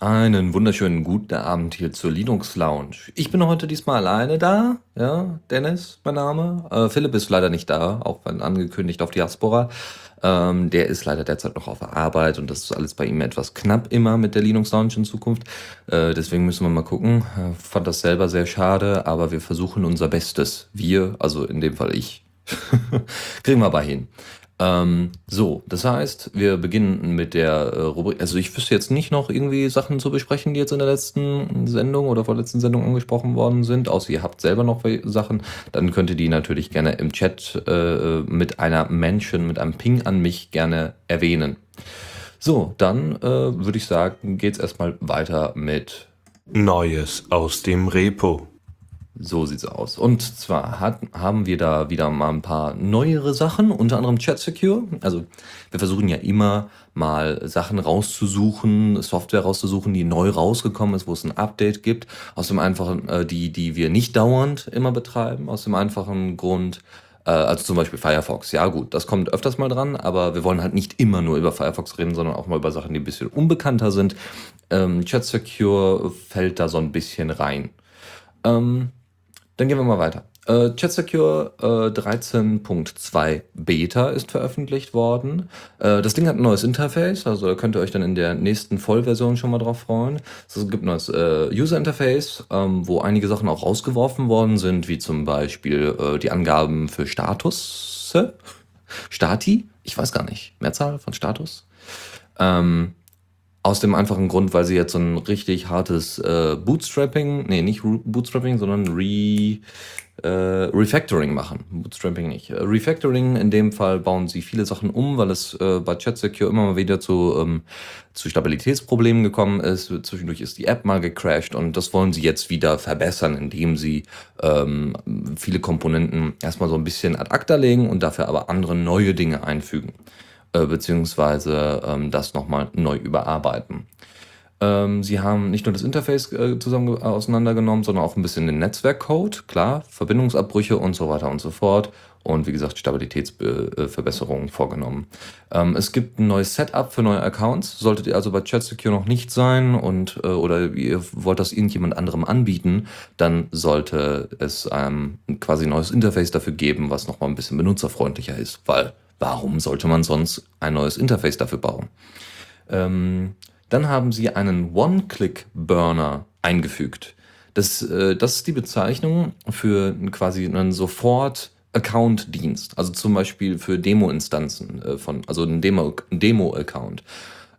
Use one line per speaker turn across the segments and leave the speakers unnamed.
Einen wunderschönen guten Abend hier zur Linux Lounge. Ich bin heute diesmal alleine da. Ja, Dennis, mein Name. Äh, Philipp ist leider nicht da, auch wenn angekündigt auf Diaspora. Ähm, der ist leider derzeit noch auf Arbeit und das ist alles bei ihm etwas knapp immer mit der Linux Lounge in Zukunft. Äh, deswegen müssen wir mal gucken. Äh, fand das selber sehr schade, aber wir versuchen unser Bestes. Wir, also in dem Fall ich. Kriegen wir aber hin. Ähm, so, das heißt, wir beginnen mit der äh, Rubrik. Also ich wüsste jetzt nicht noch irgendwie Sachen zu besprechen, die jetzt in der letzten Sendung oder vorletzten Sendung angesprochen worden sind, außer ihr habt selber noch Sachen, dann könnt ihr die natürlich gerne im Chat äh, mit einer Mention, mit einem Ping an mich gerne erwähnen. So, dann äh, würde ich sagen, geht's erstmal weiter mit
Neues aus dem Repo.
So sieht's aus. Und zwar hat, haben wir da wieder mal ein paar neuere Sachen, unter anderem Chat Secure. Also wir versuchen ja immer mal Sachen rauszusuchen, Software rauszusuchen, die neu rausgekommen ist, wo es ein Update gibt. Aus dem einfachen, äh, die, die wir nicht dauernd immer betreiben, aus dem einfachen Grund, äh, also zum Beispiel Firefox. Ja gut, das kommt öfters mal dran, aber wir wollen halt nicht immer nur über Firefox reden, sondern auch mal über Sachen, die ein bisschen unbekannter sind. Ähm, Chat Secure fällt da so ein bisschen rein. Ähm, dann gehen wir mal weiter. Äh, ChatSecure äh, 13.2 Beta ist veröffentlicht worden. Äh, das Ding hat ein neues Interface, also könnt ihr euch dann in der nächsten Vollversion schon mal drauf freuen. Es gibt ein neues äh, User Interface, ähm, wo einige Sachen auch rausgeworfen worden sind, wie zum Beispiel äh, die Angaben für Status. Stati? Ich weiß gar nicht. Mehrzahl von Status? Ähm, aus dem einfachen Grund, weil sie jetzt so ein richtig hartes äh, Bootstrapping, nee, nicht Bootstrapping, sondern Re, äh, Refactoring machen. Bootstrapping nicht. Äh, Refactoring, in dem Fall bauen sie viele Sachen um, weil es äh, bei ChatSecure immer mal wieder zu, ähm, zu Stabilitätsproblemen gekommen ist. Zwischendurch ist die App mal gecrashed und das wollen sie jetzt wieder verbessern, indem sie ähm, viele Komponenten erstmal so ein bisschen ad acta legen und dafür aber andere neue Dinge einfügen äh, beziehungsweise ähm, das nochmal neu überarbeiten. Ähm, sie haben nicht nur das Interface äh, zusammen äh, auseinandergenommen, sondern auch ein bisschen den Netzwerkcode, klar, Verbindungsabbrüche und so weiter und so fort. Und wie gesagt, Stabilitätsverbesserungen vorgenommen. Ähm, es gibt ein neues Setup für neue Accounts. Solltet ihr also bei ChatSecure noch nicht sein und äh, oder ihr wollt das irgendjemand anderem anbieten, dann sollte es ähm, quasi ein neues Interface dafür geben, was nochmal ein bisschen benutzerfreundlicher ist, weil Warum sollte man sonst ein neues Interface dafür bauen? Ähm, dann haben sie einen One-Click-Burner eingefügt. Das, äh, das ist die Bezeichnung für quasi einen Sofort- Account-Dienst, also zum Beispiel für Demo-Instanzen äh, von, also ein Demo-Account. Demo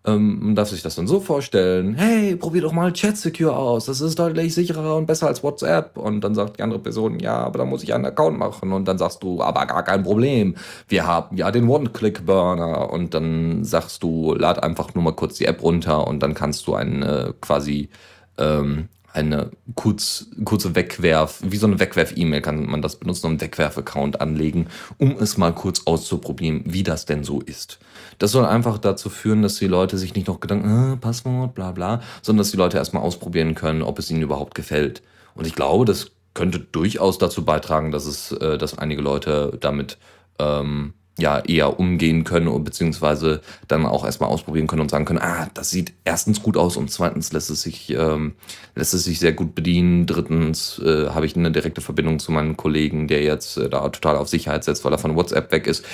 ähm, man darf sich das dann so vorstellen, hey, probier doch mal Chat Secure aus, das ist deutlich sicherer und besser als WhatsApp. Und dann sagt die andere Person, ja, aber da muss ich einen Account machen. Und dann sagst du, aber gar kein Problem, wir haben ja den One-Click-Burner. Und dann sagst du, lad einfach nur mal kurz die App runter und dann kannst du einen äh, quasi ähm, eine kurz, kurze Wegwerf, wie so eine Wegwerf-E-Mail kann man das benutzen, um einen Wegwerf-Account anlegen, um es mal kurz auszuprobieren, wie das denn so ist. Das soll einfach dazu führen, dass die Leute sich nicht noch Gedanken, äh, Passwort, bla bla, sondern dass die Leute erstmal ausprobieren können, ob es ihnen überhaupt gefällt. Und ich glaube, das könnte durchaus dazu beitragen, dass es, äh, dass einige Leute damit ähm, ja eher umgehen können beziehungsweise dann auch erstmal ausprobieren können und sagen können, ah, das sieht erstens gut aus und zweitens lässt es sich, ähm, lässt es sich sehr gut bedienen. Drittens äh, habe ich eine direkte Verbindung zu meinem Kollegen, der jetzt äh, da total auf Sicherheit setzt, weil er von WhatsApp weg ist.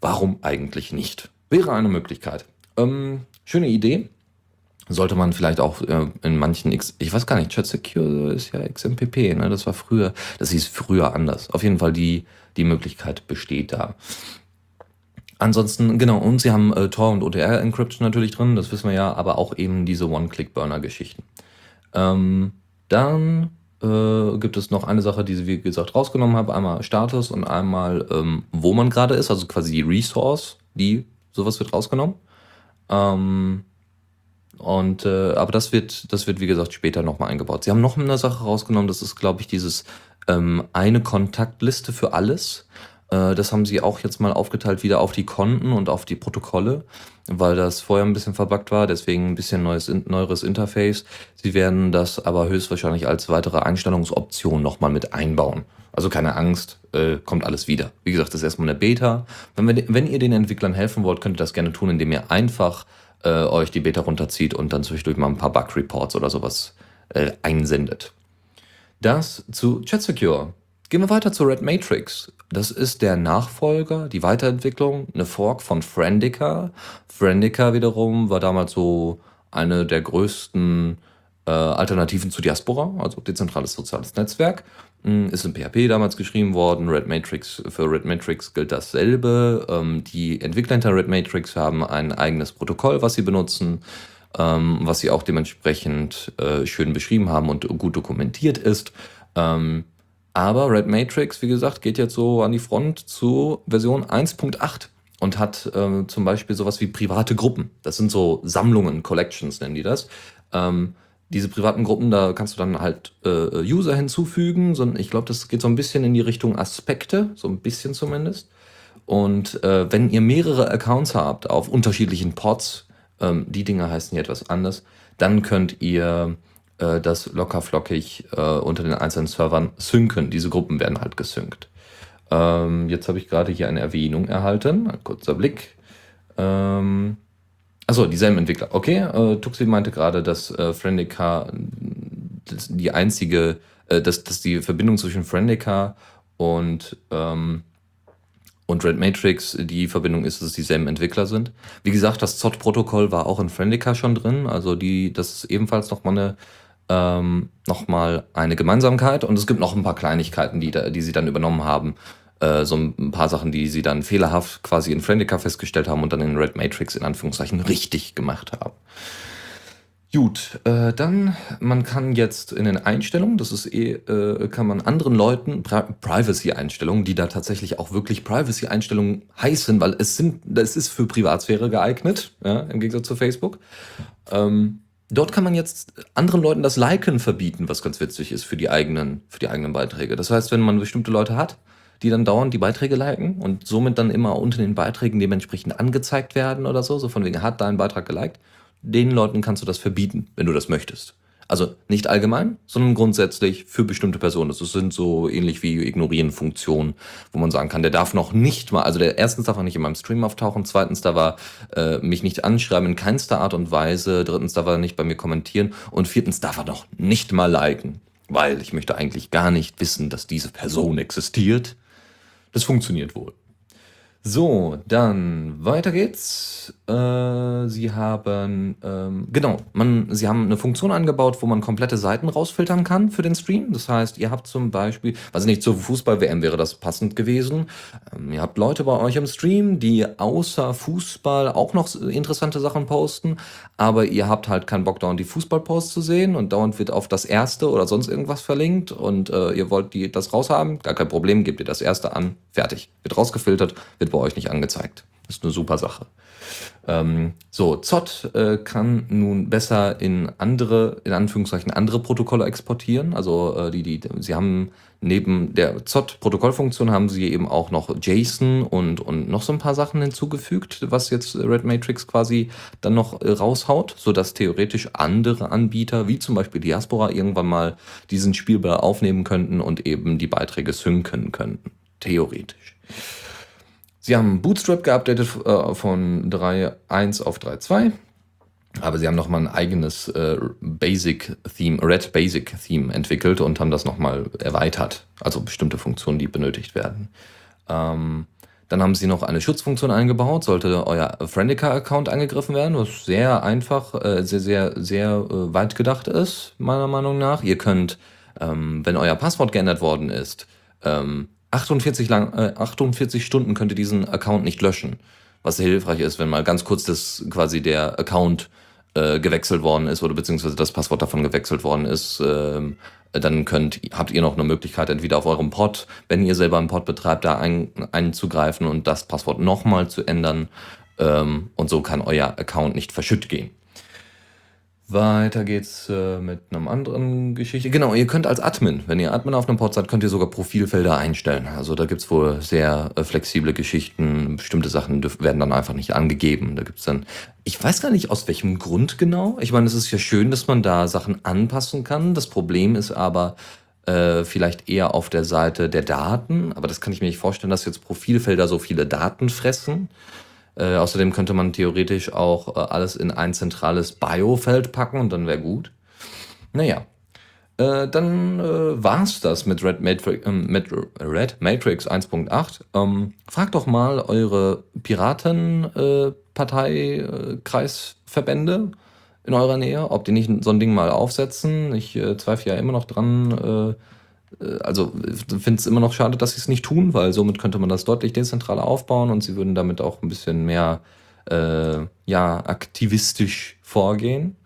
Warum eigentlich nicht? Wäre eine Möglichkeit. Ähm, schöne Idee. Sollte man vielleicht auch äh, in manchen X, ich weiß gar nicht, Chat Secure ist ja XMPP, ne? Das war früher, das hieß früher anders. Auf jeden Fall die, die Möglichkeit besteht da. Ansonsten, genau, und sie haben äh, Tor und OTR-Encryption natürlich drin, das wissen wir ja, aber auch eben diese One-Click-Burner-Geschichten. Ähm, dann äh, gibt es noch eine Sache, die sie, wie gesagt, rausgenommen haben. Einmal Status und einmal, ähm, wo man gerade ist, also quasi die Resource, die, sowas wird rausgenommen. Ähm, und äh, aber das wird, das wird, wie gesagt, später nochmal eingebaut. Sie haben noch eine Sache rausgenommen, das ist, glaube ich, dieses ähm, eine Kontaktliste für alles. Äh, das haben sie auch jetzt mal aufgeteilt wieder auf die Konten und auf die Protokolle, weil das vorher ein bisschen verbuggt war, deswegen ein bisschen neues, neueres Interface. Sie werden das aber höchstwahrscheinlich als weitere Einstellungsoption nochmal mit einbauen. Also keine Angst, äh, kommt alles wieder. Wie gesagt, das ist erstmal eine Beta. Wenn, wir, wenn ihr den Entwicklern helfen wollt, könnt ihr das gerne tun, indem ihr einfach äh, euch die Beta runterzieht und dann zwischendurch mal ein paar Bug-Reports oder sowas äh, einsendet. Das zu ChatSecure. Gehen wir weiter zu Red Matrix. Das ist der Nachfolger, die Weiterentwicklung, eine Fork von Friendica. Friendica wiederum war damals so eine der größten äh, Alternativen zu Diaspora, also dezentrales soziales Netzwerk. Hm, ist in PHP damals geschrieben worden. Red Matrix, für Red Matrix gilt dasselbe. Ähm, die Entwickler hinter Red Matrix haben ein eigenes Protokoll, was sie benutzen, ähm, was sie auch dementsprechend äh, schön beschrieben haben und gut dokumentiert ist. Ähm, aber Red Matrix, wie gesagt, geht jetzt so an die Front zu Version 1.8 und hat äh, zum Beispiel sowas wie private Gruppen. Das sind so Sammlungen, Collections nennen die das. Ähm, diese privaten Gruppen, da kannst du dann halt äh, User hinzufügen. Ich glaube, das geht so ein bisschen in die Richtung Aspekte, so ein bisschen zumindest. Und äh, wenn ihr mehrere Accounts habt auf unterschiedlichen Pods, ähm, die Dinge heißen hier etwas anders, dann könnt ihr äh, das lockerflockig äh, unter den einzelnen Servern synken. Diese Gruppen werden halt gesynkt. Ähm, jetzt habe ich gerade hier eine Erwähnung erhalten. Ein kurzer Blick. Ähm, Achso, dieselben Entwickler. Okay, äh, Tuxi meinte gerade, dass äh, Friendica das die einzige, äh, dass, dass die Verbindung zwischen Friendica und, ähm, und Red Matrix die Verbindung ist, dass es dieselben Entwickler sind. Wie gesagt, das ZOT-Protokoll war auch in Friendica schon drin, also die, das ist ebenfalls nochmal eine ähm, nochmal eine Gemeinsamkeit und es gibt noch ein paar Kleinigkeiten, die, die sie dann übernommen haben. Äh, so ein paar Sachen, die sie dann fehlerhaft quasi in Friendica festgestellt haben und dann in Red Matrix in Anführungszeichen richtig gemacht haben. Gut, äh, dann, man kann jetzt in den Einstellungen, das ist eh, äh, kann man anderen Leuten, Pri Privacy-Einstellungen, die da tatsächlich auch wirklich Privacy-Einstellungen heißen, weil es sind, das ist für Privatsphäre geeignet, ja, im Gegensatz zu Facebook. Ähm, Dort kann man jetzt anderen Leuten das Liken verbieten, was ganz witzig ist für die eigenen, für die eigenen Beiträge. Das heißt, wenn man bestimmte Leute hat, die dann dauernd die Beiträge liken und somit dann immer unter den Beiträgen dementsprechend angezeigt werden oder so, so von wegen hat deinen Beitrag geliked, den Leuten kannst du das verbieten, wenn du das möchtest. Also nicht allgemein, sondern grundsätzlich für bestimmte Personen. Das sind so ähnlich wie Ignorieren-Funktionen, wo man sagen kann, der darf noch nicht mal, also der erstens darf er nicht in meinem Stream auftauchen, zweitens darf er äh, mich nicht anschreiben in keinster Art und Weise, drittens darf er nicht bei mir kommentieren und viertens darf er noch nicht mal liken, weil ich möchte eigentlich gar nicht wissen, dass diese Person existiert. Das funktioniert wohl. So, dann weiter geht's. Äh, Sie haben, ähm, genau, man, Sie haben eine Funktion eingebaut, wo man komplette Seiten rausfiltern kann für den Stream. Das heißt, ihr habt zum Beispiel, also nicht zur Fußball-WM wäre das passend gewesen. Ähm, ihr habt Leute bei euch im Stream, die außer Fußball auch noch interessante Sachen posten, aber ihr habt halt keinen Bock, dauernd die Fußball-Posts zu sehen und dauernd wird auf das erste oder sonst irgendwas verlinkt und äh, ihr wollt die, das raushaben. Gar kein Problem, gebt ihr das erste an, fertig. Wird rausgefiltert, wird bei euch nicht angezeigt. Das ist eine super Sache. Ähm, so, ZOT äh, kann nun besser in andere, in Anführungszeichen, andere Protokolle exportieren. Also äh, die, die, sie haben neben der ZOT-Protokollfunktion haben sie eben auch noch JSON und, und noch so ein paar Sachen hinzugefügt, was jetzt Red Matrix quasi dann noch äh, raushaut, sodass theoretisch andere Anbieter, wie zum Beispiel Diaspora, irgendwann mal diesen Spielball aufnehmen könnten und eben die Beiträge synken könnten. Theoretisch. Sie haben Bootstrap geupdatet äh, von 3.1 auf 3.2. Aber sie haben nochmal ein eigenes äh, Basic-Theme, Red Basic-Theme entwickelt und haben das nochmal erweitert. Also bestimmte Funktionen, die benötigt werden. Ähm, dann haben sie noch eine Schutzfunktion eingebaut, sollte euer Friendica-Account angegriffen werden, was sehr einfach, äh, sehr, sehr, sehr äh, weit gedacht ist, meiner Meinung nach. Ihr könnt, ähm, wenn euer Passwort geändert worden ist, ähm, 48, lang, äh, 48 Stunden könnt ihr diesen Account nicht löschen. Was sehr hilfreich ist, wenn mal ganz kurz das quasi der Account äh, gewechselt worden ist oder beziehungsweise das Passwort davon gewechselt worden ist, äh, dann könnt, habt ihr noch eine Möglichkeit, entweder auf eurem Pod, wenn ihr selber einen Pod betreibt, da ein, einzugreifen und das Passwort nochmal zu ändern. Ähm, und so kann euer Account nicht verschütt gehen. Weiter geht's äh, mit einem anderen Geschichte. Genau, ihr könnt als Admin, wenn ihr Admin auf einem Pod seid, könnt ihr sogar Profilfelder einstellen. Also da gibt's wohl sehr äh, flexible Geschichten. Bestimmte Sachen dürf, werden dann einfach nicht angegeben. Da gibt's dann, ich weiß gar nicht aus welchem Grund genau. Ich meine, es ist ja schön, dass man da Sachen anpassen kann. Das Problem ist aber äh, vielleicht eher auf der Seite der Daten. Aber das kann ich mir nicht vorstellen, dass jetzt Profilfelder so viele Daten fressen. Äh, außerdem könnte man theoretisch auch äh, alles in ein zentrales Biofeld packen und dann wäre gut. Naja, äh, dann äh, war's das mit Red Matrix, äh, mit Red Matrix 1.8. Ähm, fragt doch mal eure Piratenpartei-Kreisverbände äh, in eurer Nähe, ob die nicht so ein Ding mal aufsetzen. Ich äh, zweifle ja immer noch dran, äh, äh, also finde es immer noch schade, dass sie es nicht tun, weil somit könnte man das deutlich dezentraler aufbauen und sie würden damit auch ein bisschen mehr äh, ja, aktivistisch vorgehen.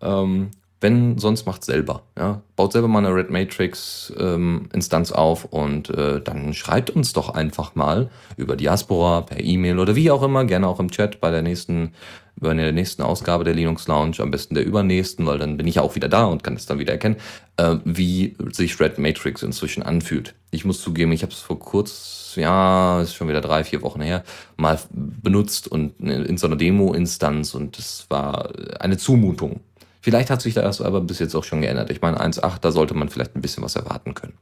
Ähm, wenn, sonst macht selber. Ja? Baut selber mal eine Red Matrix ähm, auf und äh, dann schreibt uns doch einfach mal über Diaspora, per E-Mail oder wie auch immer, gerne auch im Chat bei der nächsten bei der nächsten Ausgabe der Linux Lounge, am besten der übernächsten, weil dann bin ich auch wieder da und kann es dann wieder erkennen, äh, wie sich Red Matrix inzwischen anfühlt. Ich muss zugeben, ich habe es vor kurz, ja, ist schon wieder drei, vier Wochen her, mal benutzt und in so einer Demo-Instanz und es war eine Zumutung. Vielleicht hat sich das aber bis jetzt auch schon geändert. Ich meine, 1.8, da sollte man vielleicht ein bisschen was erwarten können.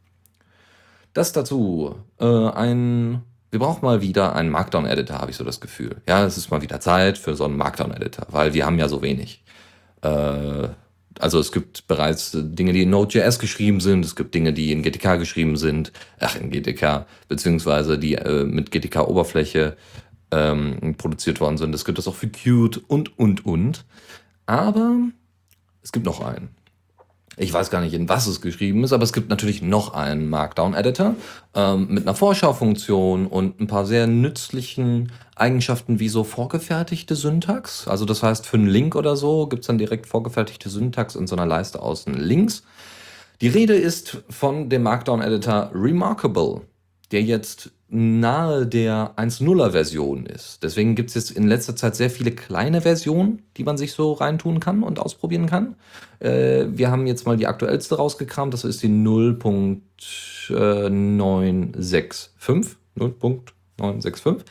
Das dazu. Äh, ein wir brauchen mal wieder einen Markdown-Editor, habe ich so das Gefühl. Ja, es ist mal wieder Zeit für so einen Markdown-Editor, weil wir haben ja so wenig. Äh, also es gibt bereits Dinge, die in Node.js geschrieben sind, es gibt Dinge, die in GTK geschrieben sind, ach, in GTK, beziehungsweise die äh, mit GTK-Oberfläche ähm, produziert worden sind. Es gibt das auch für Qt und, und, und. Aber es gibt noch einen. Ich weiß gar nicht, in was es geschrieben ist, aber es gibt natürlich noch einen Markdown-Editor ähm, mit einer Vorschaufunktion und ein paar sehr nützlichen Eigenschaften wie so vorgefertigte Syntax. Also das heißt, für einen Link oder so gibt es dann direkt vorgefertigte Syntax in so einer Leiste außen links. Die Rede ist von dem Markdown-Editor Remarkable, der jetzt nahe der 1.0er Version ist. Deswegen gibt es jetzt in letzter Zeit sehr viele kleine Versionen, die man sich so reintun kann und ausprobieren kann. Äh, wir haben jetzt mal die aktuellste rausgekramt, das ist die 0.965. 0.965.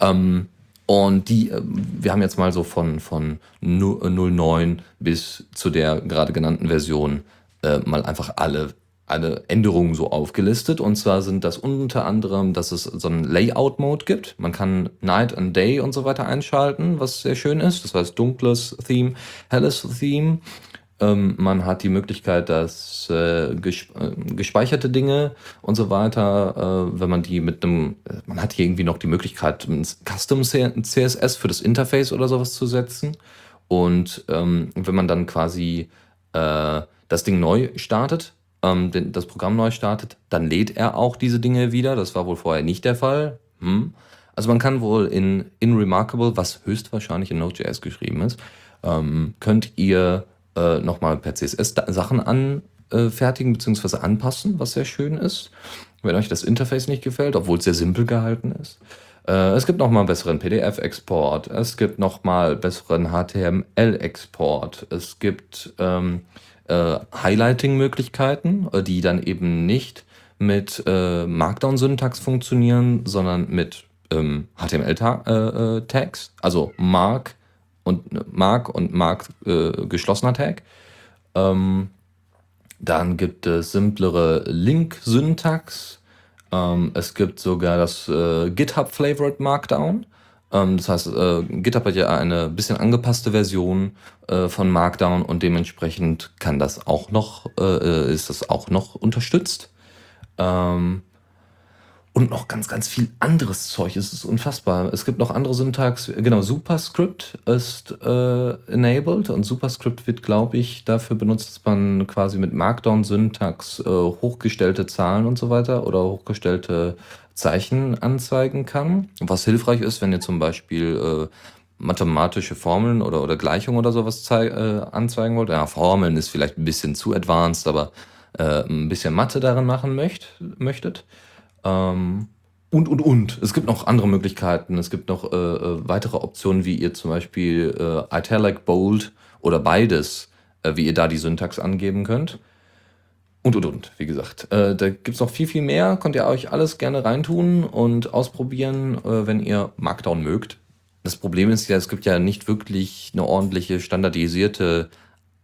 Ähm, und die, äh, wir haben jetzt mal so von, von 09 bis zu der gerade genannten Version äh, mal einfach alle eine Änderung so aufgelistet. Und zwar sind das unter anderem, dass es so einen Layout-Mode gibt. Man kann Night and Day und so weiter einschalten, was sehr schön ist. Das heißt dunkles Theme, helles Theme. Ähm, man hat die Möglichkeit, dass äh, gesp äh, gespeicherte Dinge und so weiter, äh, wenn man die mit einem, äh, man hat hier irgendwie noch die Möglichkeit, ein Custom CSS für das Interface oder sowas zu setzen. Und ähm, wenn man dann quasi äh, das Ding neu startet, ähm, das Programm neu startet, dann lädt er auch diese Dinge wieder. Das war wohl vorher nicht der Fall. Hm. Also man kann wohl in, in Remarkable, was höchstwahrscheinlich in Node.js geschrieben ist, ähm, könnt ihr äh, nochmal per CSS Sachen anfertigen äh, bzw. anpassen, was sehr schön ist. Wenn euch das Interface nicht gefällt, obwohl es sehr simpel gehalten ist. Äh, es gibt nochmal einen besseren PDF-Export. Es gibt nochmal besseren HTML-Export. Es gibt ähm, äh, Highlighting-Möglichkeiten, äh, die dann eben nicht mit äh, Markdown-Syntax funktionieren, sondern mit ähm, HTML-Tags, äh, äh also Mark und Mark und Mark äh, geschlossener Tag. Ähm, dann gibt es simplere Link-Syntax. Ähm, es gibt sogar das äh, GitHub Flavored Markdown. Ähm, das heißt, äh, GitHub hat ja eine bisschen angepasste Version äh, von Markdown und dementsprechend kann das auch noch, äh, ist das auch noch unterstützt. Ähm, und noch ganz, ganz viel anderes Zeug. Es ist unfassbar. Es gibt noch andere Syntax. Genau, Superscript ist äh, enabled und Superscript wird, glaube ich, dafür benutzt, dass man quasi mit Markdown-Syntax äh, hochgestellte Zahlen und so weiter oder hochgestellte Zeichen anzeigen kann. Was hilfreich ist, wenn ihr zum Beispiel äh, mathematische Formeln oder, oder Gleichungen oder sowas äh, anzeigen wollt. Ja, Formeln ist vielleicht ein bisschen zu advanced, aber äh, ein bisschen Mathe darin machen möcht, möchtet. Ähm, und, und, und. Es gibt noch andere Möglichkeiten. Es gibt noch äh, äh weitere Optionen, wie ihr zum Beispiel äh, Italic Bold oder beides äh, wie ihr da die Syntax angeben könnt. Und, und, und, wie gesagt. Äh, da gibt es noch viel, viel mehr. Könnt ihr euch alles gerne reintun und ausprobieren, äh, wenn ihr Markdown mögt. Das Problem ist ja, es gibt ja nicht wirklich eine ordentliche, standardisierte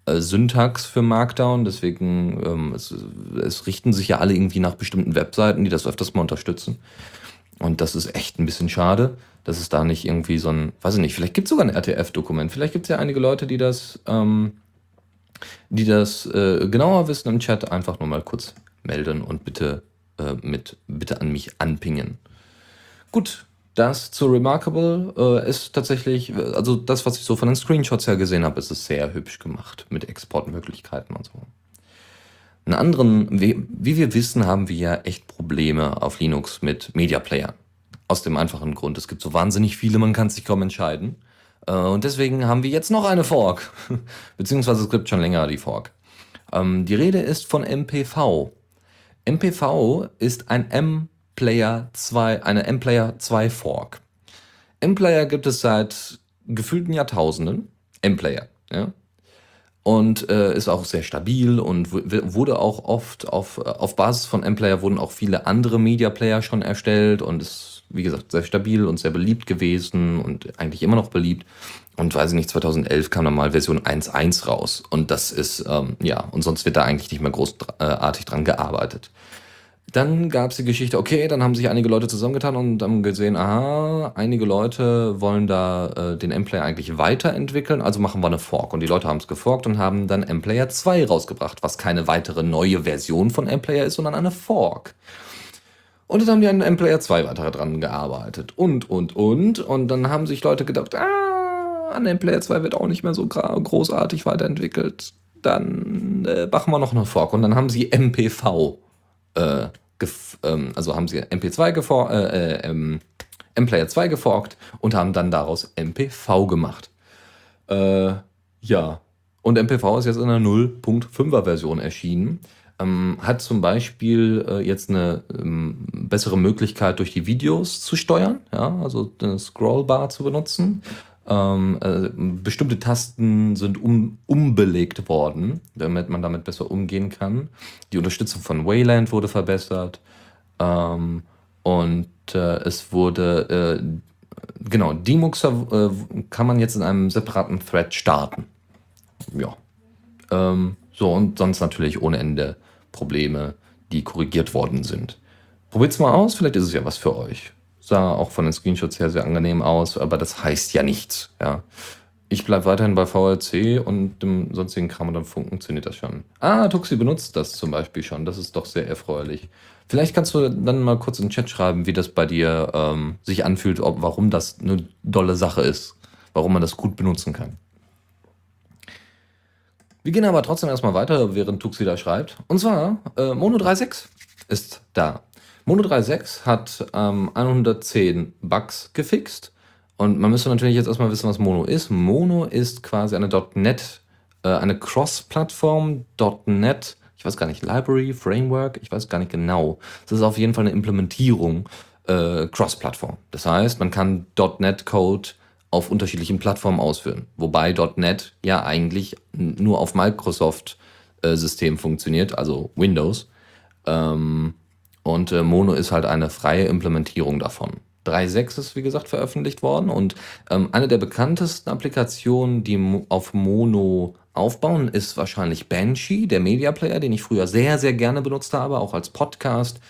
äh, Syntax für Markdown. Deswegen, ähm, es, es richten sich ja alle irgendwie nach bestimmten Webseiten, die das öfters mal unterstützen. Und das ist echt ein bisschen schade, dass es da nicht irgendwie so ein, weiß ich nicht, vielleicht gibt es sogar ein RTF-Dokument. Vielleicht gibt es ja einige Leute, die das, ähm, die das äh, genauer wissen im Chat. Einfach nur mal kurz melden und bitte äh, mit, bitte an mich anpingen. Gut, das zu Remarkable äh, ist tatsächlich, also das, was ich so von den Screenshots her gesehen habe, ist es sehr hübsch gemacht mit Exportmöglichkeiten und so. Einen anderen, wie, wie wir wissen, haben wir ja echt Probleme auf Linux mit Media Player. Aus dem einfachen Grund, es gibt so wahnsinnig viele, man kann sich kaum entscheiden. Äh, und deswegen haben wir jetzt noch eine Fork. Beziehungsweise es gibt schon länger die Fork. Ähm, die Rede ist von MPV. MPV ist ein M-Player 2, eine M-Player 2 Fork. M-Player gibt es seit gefühlten Jahrtausenden. M-Player, ja und äh, ist auch sehr stabil und wurde auch oft auf, auf Basis von M-Player wurden auch viele andere Media Player schon erstellt und ist, wie gesagt, sehr stabil und sehr beliebt gewesen und eigentlich immer noch beliebt. Und weiß ich nicht, 2011 kam dann mal Version 1.1 raus und das ist, ähm, ja, und sonst wird da eigentlich nicht mehr großartig dran gearbeitet. Dann gab es die Geschichte, okay, dann haben sich einige Leute zusammengetan und haben gesehen, aha, einige Leute wollen da äh, den M-Player eigentlich weiterentwickeln, also machen wir eine Fork. Und die Leute haben es geforkt und haben dann M-Player 2 rausgebracht, was keine weitere neue Version von M-Player ist, sondern eine Fork. Und dann haben die an M-Player 2 weiter dran gearbeitet. Und, und, und. Und dann haben sich Leute gedacht, ah, an M-Player 2 wird auch nicht mehr so großartig weiterentwickelt. Dann äh, machen wir noch eine Fork. Und dann haben sie MPV äh, ähm, also haben sie MP2 gefor äh, äh, ähm, M-Player 2 geforkt und haben dann daraus MPV gemacht. Äh, ja, und MPV ist jetzt in einer 0.5er Version erschienen. Ähm, hat zum Beispiel äh, jetzt eine ähm, bessere Möglichkeit, durch die Videos zu steuern, ja, also eine Scrollbar zu benutzen. Ähm, äh, bestimmte Tasten sind um, umbelegt worden, damit man damit besser umgehen kann. Die Unterstützung von Wayland wurde verbessert. Ähm, und äh, es wurde, äh, genau, Demuxer äh, kann man jetzt in einem separaten Thread starten. Ja. Ähm, so, und sonst natürlich ohne Ende Probleme, die korrigiert worden sind. Probiert's mal aus, vielleicht ist es ja was für euch sah auch von den Screenshots her sehr angenehm aus, aber das heißt ja nichts. Ja. Ich bleibe weiterhin bei VLC und dem sonstigen Kram und dann funktioniert das schon. Ah, Tuxi benutzt das zum Beispiel schon. Das ist doch sehr erfreulich. Vielleicht kannst du dann mal kurz in den Chat schreiben, wie das bei dir ähm, sich anfühlt, ob, warum das eine dolle Sache ist, warum man das gut benutzen kann. Wir gehen aber trotzdem erstmal weiter, während Tuxi da schreibt. Und zwar, äh, Mono 3.6 ist da. Mono 3.6 hat ähm, 110 Bugs gefixt. Und man müsste natürlich jetzt erstmal wissen, was Mono ist. Mono ist quasi eine .NET, äh, eine Cross-Plattform .NET, ich weiß gar nicht, Library, Framework, ich weiß gar nicht genau. Das ist auf jeden Fall eine Implementierung äh, Cross-Plattform. Das heißt, man kann .NET-Code auf unterschiedlichen Plattformen ausführen. Wobei .NET ja eigentlich nur auf Microsoft-System äh, funktioniert, also Windows. Ähm, und äh, Mono ist halt eine freie Implementierung davon. 3.6 ist, wie gesagt, veröffentlicht worden und ähm, eine der bekanntesten Applikationen, die auf Mono aufbauen, ist wahrscheinlich Banshee, der Media Player, den ich früher sehr, sehr gerne benutzt habe, auch als Podcast,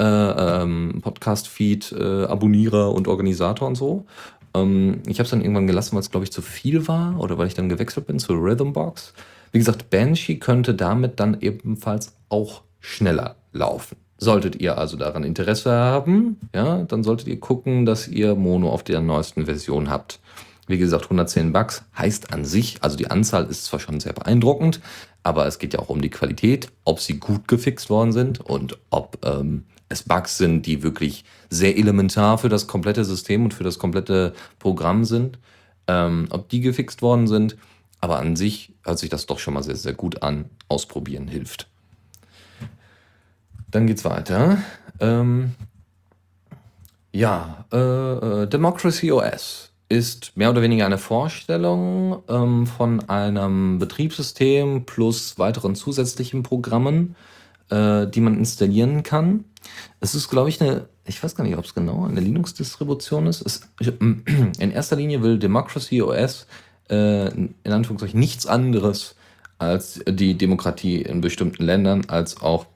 äh, ähm, Podcast-Feed, äh, und Organisator und so. Ähm, ich habe es dann irgendwann gelassen, weil es, glaube ich, zu viel war oder weil ich dann gewechselt bin zu Rhythmbox. Wie gesagt, Banshee könnte damit dann ebenfalls auch schneller laufen. Solltet ihr also daran Interesse haben, ja, dann solltet ihr gucken, dass ihr Mono auf der neuesten Version habt. Wie gesagt, 110 Bugs heißt an sich, also die Anzahl ist zwar schon sehr beeindruckend, aber es geht ja auch um die Qualität, ob sie gut gefixt worden sind und ob ähm, es Bugs sind, die wirklich sehr elementar für das komplette System und für das komplette Programm sind, ähm, ob die gefixt worden sind. Aber an sich hört sich das doch schon mal sehr, sehr gut an. Ausprobieren hilft. Dann geht's weiter. Ähm, ja, äh, äh, Democracy OS ist mehr oder weniger eine Vorstellung ähm, von einem Betriebssystem plus weiteren zusätzlichen Programmen, äh, die man installieren kann. Es ist, glaube ich, eine, ich weiß gar nicht, ob es genau eine Linux-Distribution ist. Es, in erster Linie will Democracy OS äh, in Anführungszeichen nichts anderes als die Demokratie in bestimmten Ländern, als auch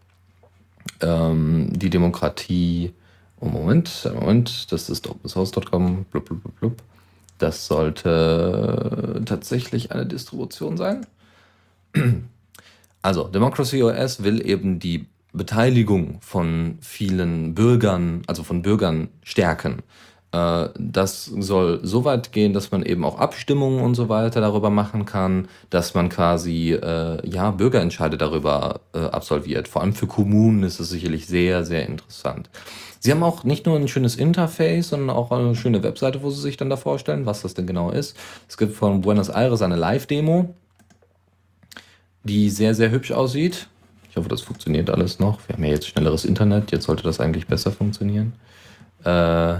ähm, die Demokratie. Oh, Moment, Moment, das ist opensource.com, blub, blub, blub, blub. Das sollte tatsächlich eine Distribution sein. Also, Democracy OS will eben die Beteiligung von vielen Bürgern, also von Bürgern stärken. Äh, das soll so weit gehen, dass man eben auch Abstimmungen und so weiter darüber machen kann, dass man quasi äh, ja Bürgerentscheide darüber äh, absolviert. Vor allem für Kommunen ist es sicherlich sehr, sehr interessant. Sie haben auch nicht nur ein schönes Interface, sondern auch eine schöne Webseite, wo Sie sich dann da vorstellen, was das denn genau ist. Es gibt von Buenos Aires eine Live-Demo, die sehr, sehr hübsch aussieht. Ich hoffe, das funktioniert alles noch. Wir haben ja jetzt schnelleres Internet, jetzt sollte das eigentlich besser funktionieren. Äh,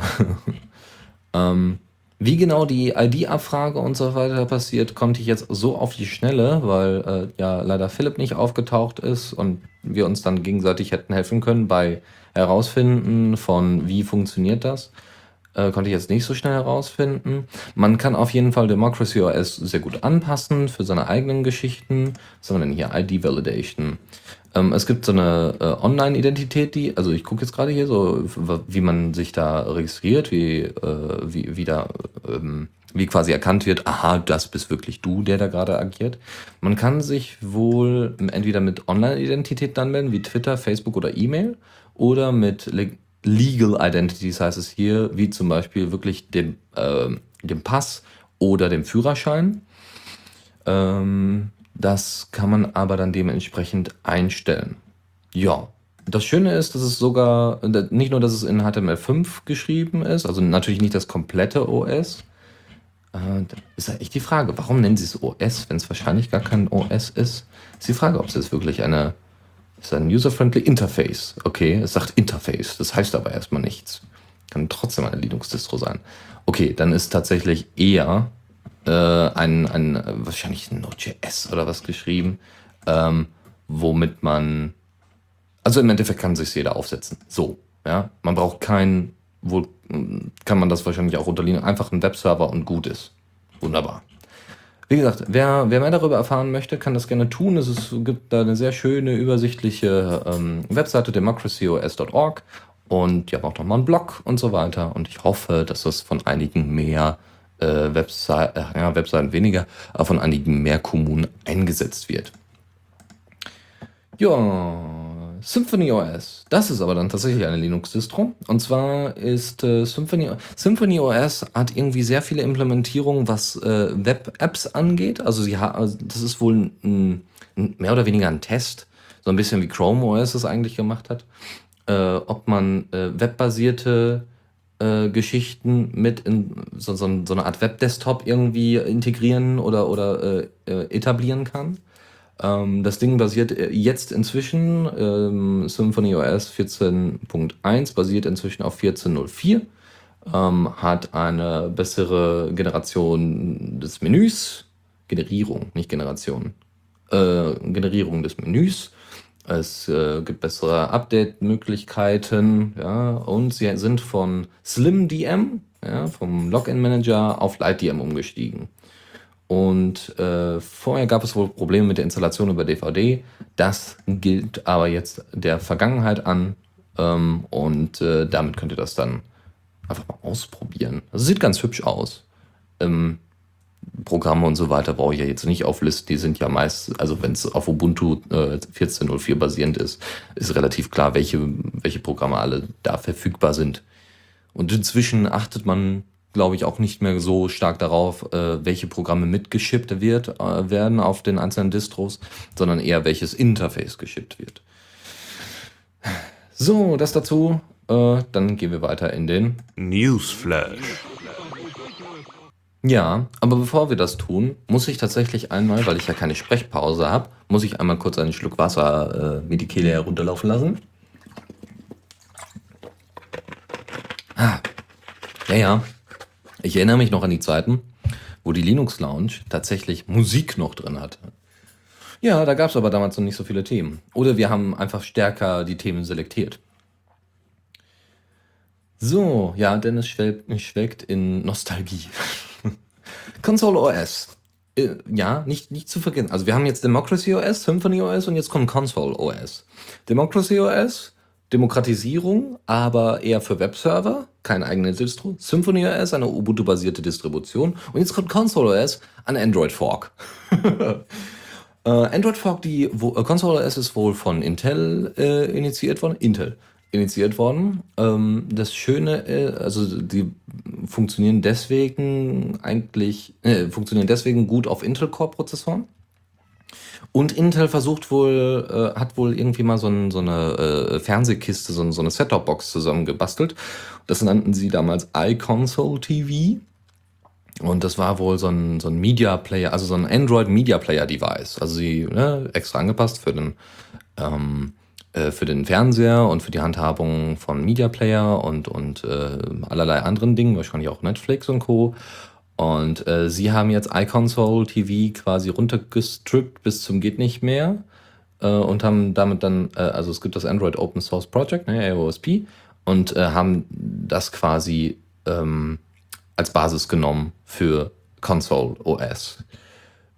ähm, wie genau die ID-Abfrage und so weiter passiert, konnte ich jetzt so auf die Schnelle, weil äh, ja leider Philipp nicht aufgetaucht ist und wir uns dann gegenseitig hätten helfen können bei Herausfinden von, wie funktioniert das. Äh, konnte ich jetzt nicht so schnell herausfinden. Man kann auf jeden Fall Democracy OS sehr gut anpassen für seine eigenen Geschichten. Was haben wir denn hier? ID Validation. Ähm, es gibt so eine äh, Online-Identität, die, also ich gucke jetzt gerade hier so, wie man sich da registriert, wie, äh, wie, wie da, ähm, wie quasi erkannt wird, aha, das bist wirklich du, der da gerade agiert. Man kann sich wohl entweder mit Online-Identität dann melden, wie Twitter, Facebook oder E-Mail, oder mit Legal Identities heißt es hier, wie zum Beispiel wirklich dem, äh, dem Pass oder dem Führerschein. Ähm, das kann man aber dann dementsprechend einstellen. Ja, das Schöne ist, dass es sogar, nicht nur, dass es in HTML5 geschrieben ist, also natürlich nicht das komplette OS. Äh, ist ja echt die Frage, warum nennen sie es OS, wenn es wahrscheinlich gar kein OS ist? Ist die Frage, ob es jetzt wirklich eine, ist ein user-friendly Interface. Okay, es sagt Interface, das heißt aber erstmal nichts. Kann trotzdem eine Linux-Distro sein. Okay, dann ist tatsächlich eher äh, ein, ein, wahrscheinlich ein Node.js oder was geschrieben, ähm, womit man, also im Endeffekt kann sich jeder aufsetzen. So, ja, man braucht keinen, wo kann man das wahrscheinlich auch unterliegen, einfach einen Webserver und gut ist. Wunderbar. Wie gesagt, wer, wer mehr darüber erfahren möchte, kann das gerne tun. Es ist, gibt da eine sehr schöne, übersichtliche ähm, Webseite, democracyos.org und ja, auch nochmal einen Blog und so weiter. Und ich hoffe, dass das von einigen mehr äh, Website, äh, ja, Webseiten weniger, aber von einigen mehr Kommunen eingesetzt wird. Ja, Symphony OS. Das ist aber dann tatsächlich eine Linux-Distro. Und zwar ist äh, Symphony, Symphony OS hat irgendwie sehr viele Implementierungen, was äh, Web-Apps angeht. Also sie also das ist wohl ein, ein, mehr oder weniger ein Test, so ein bisschen wie Chrome OS es eigentlich gemacht hat, äh, ob man äh, webbasierte äh, Geschichten mit in so, so, so eine Art Web-Desktop irgendwie integrieren oder, oder äh etablieren kann. Ähm, das Ding basiert äh, jetzt inzwischen, ähm, Symfony OS 14.1 basiert inzwischen auf 14.04, ähm, hat eine bessere Generation des Menüs, Generierung, nicht Generation, äh, Generierung des Menüs es äh, gibt bessere Update-Möglichkeiten, ja, und sie sind von SlimDM, ja, vom Login-Manager auf LightDM umgestiegen. Und äh, vorher gab es wohl Probleme mit der Installation über DVD. Das gilt aber jetzt der Vergangenheit an. Ähm, und äh, damit könnt ihr das dann einfach mal ausprobieren. Also sieht ganz hübsch aus. Ähm, Programme und so weiter brauche ich ja jetzt nicht auflisten. Die sind ja meist, also wenn es auf Ubuntu äh, 14.04 basierend ist, ist relativ klar, welche, welche Programme alle da verfügbar sind. Und inzwischen achtet man, glaube ich, auch nicht mehr so stark darauf, äh, welche Programme mitgeschippt wird, äh, werden auf den einzelnen Distros, sondern eher welches Interface geschippt wird. So, das dazu. Äh, dann gehen wir weiter in den
Newsflash.
Ja, aber bevor wir das tun, muss ich tatsächlich einmal, weil ich ja keine Sprechpause habe, muss ich einmal kurz einen Schluck Wasser äh, mir die Kehle herunterlaufen lassen. Ah. Ja, ja. Ich erinnere mich noch an die Zeiten, wo die Linux Lounge tatsächlich Musik noch drin hatte. Ja, da gab es aber damals noch nicht so viele Themen. Oder wir haben einfach stärker die Themen selektiert. So, ja, Dennis schwelgt in Nostalgie. Console OS. Äh, ja, nicht, nicht zu vergessen. Also wir haben jetzt Democracy OS, Symphony OS und jetzt kommt Console OS. Democracy OS, Demokratisierung, aber eher für Webserver, keine eigene Distro. Symphony OS, eine Ubuntu-basierte Distribution. Und jetzt kommt Console OS, ein Android Fork. äh, Android Fork, die wo, äh, Console OS ist wohl von Intel äh, initiiert worden. Intel initiiert worden. Ähm, das Schöne, äh, also die funktionieren deswegen eigentlich, äh, funktionieren deswegen gut auf Intel-Core-Prozessoren. Und Intel versucht wohl, äh, hat wohl irgendwie mal so, ein, so eine äh, Fernsehkiste, so, so eine Set-Top-Box zusammengebastelt. Das nannten sie damals iConsole TV. Und das war wohl so ein, so ein Media Player, also so ein Android Media Player Device. Also sie ne, extra angepasst für den ähm, äh, für den Fernseher und für die Handhabung von Media Player und, und äh, allerlei anderen Dingen, wahrscheinlich auch Netflix und Co. Und äh, sie haben jetzt iConsole TV quasi runtergestrippt bis zum geht nicht mehr äh, und haben damit dann, äh, also es gibt das Android Open Source Project, ne, AOSP, und äh, haben das quasi ähm, als Basis genommen für Console OS.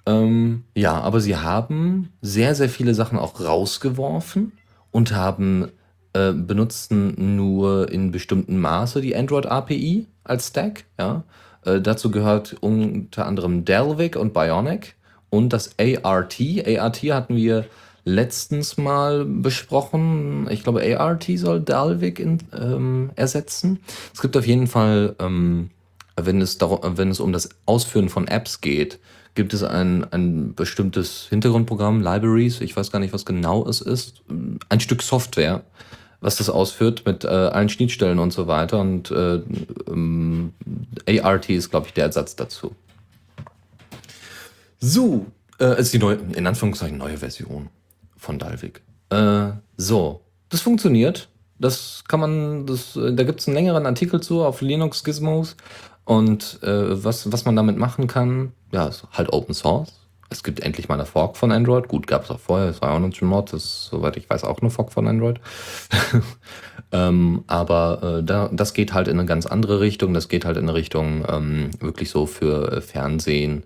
Ähm, ja, aber sie haben sehr, sehr viele Sachen auch rausgeworfen und haben äh, benutzen nur in bestimmten Maße die Android API als Stack. Ja? Äh, dazu gehört unter anderem Delvik und Bionic und das ART. ART hatten wir letztens mal besprochen. Ich glaube, ART soll Dalvik in, ähm, ersetzen. Es gibt auf jeden Fall, ähm, wenn, es wenn es um das Ausführen von Apps geht, gibt es ein, ein bestimmtes Hintergrundprogramm, Libraries, ich weiß gar nicht, was genau es ist, ein Stück Software, was das ausführt mit äh, allen Schnittstellen und so weiter. Und äh, ähm, ART ist, glaube ich, der Ersatz dazu. So, äh, ist die neue, in Anführungszeichen, neue Version von Dalvik. Äh, so, das funktioniert. Das kann man, das, da gibt es einen längeren Artikel zu auf Linux Gizmos. Und äh, was, was man damit machen kann, ja, ist halt Open Source. Es gibt endlich mal eine Fork von Android. Gut, gab es auch vorher, es war auch noch ein Mod, das ist, soweit ich weiß, auch eine Fork von Android. ähm, aber äh, da, das geht halt in eine ganz andere Richtung. Das geht halt in eine Richtung ähm, wirklich so für äh, Fernsehen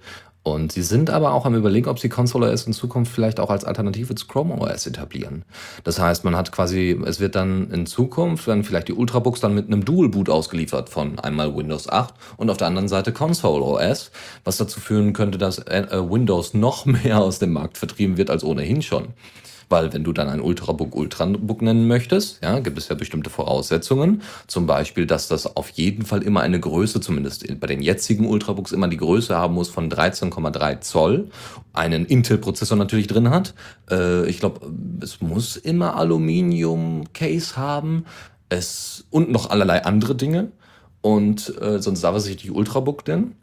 und sie sind aber auch am überlegen, ob sie Console OS in Zukunft vielleicht auch als Alternative zu Chrome OS etablieren. Das heißt, man hat quasi, es wird dann in Zukunft, werden vielleicht die Ultrabooks dann mit einem Dual Boot ausgeliefert von einmal Windows 8 und auf der anderen Seite Console OS, was dazu führen könnte, dass äh, Windows noch mehr aus dem Markt vertrieben wird als ohnehin schon. Weil wenn du dann ein Ultrabook Ultrabook nennen möchtest, ja, gibt es ja bestimmte Voraussetzungen. Zum Beispiel, dass das auf jeden Fall immer eine Größe, zumindest bei den jetzigen Ultrabooks, immer die Größe haben muss von 13,3 Zoll. Einen Intel-Prozessor natürlich drin hat. Äh, ich glaube, es muss immer Aluminium-Case haben. Es, und noch allerlei andere Dinge. Und äh, sonst darf es sich nicht Ultrabook nennen.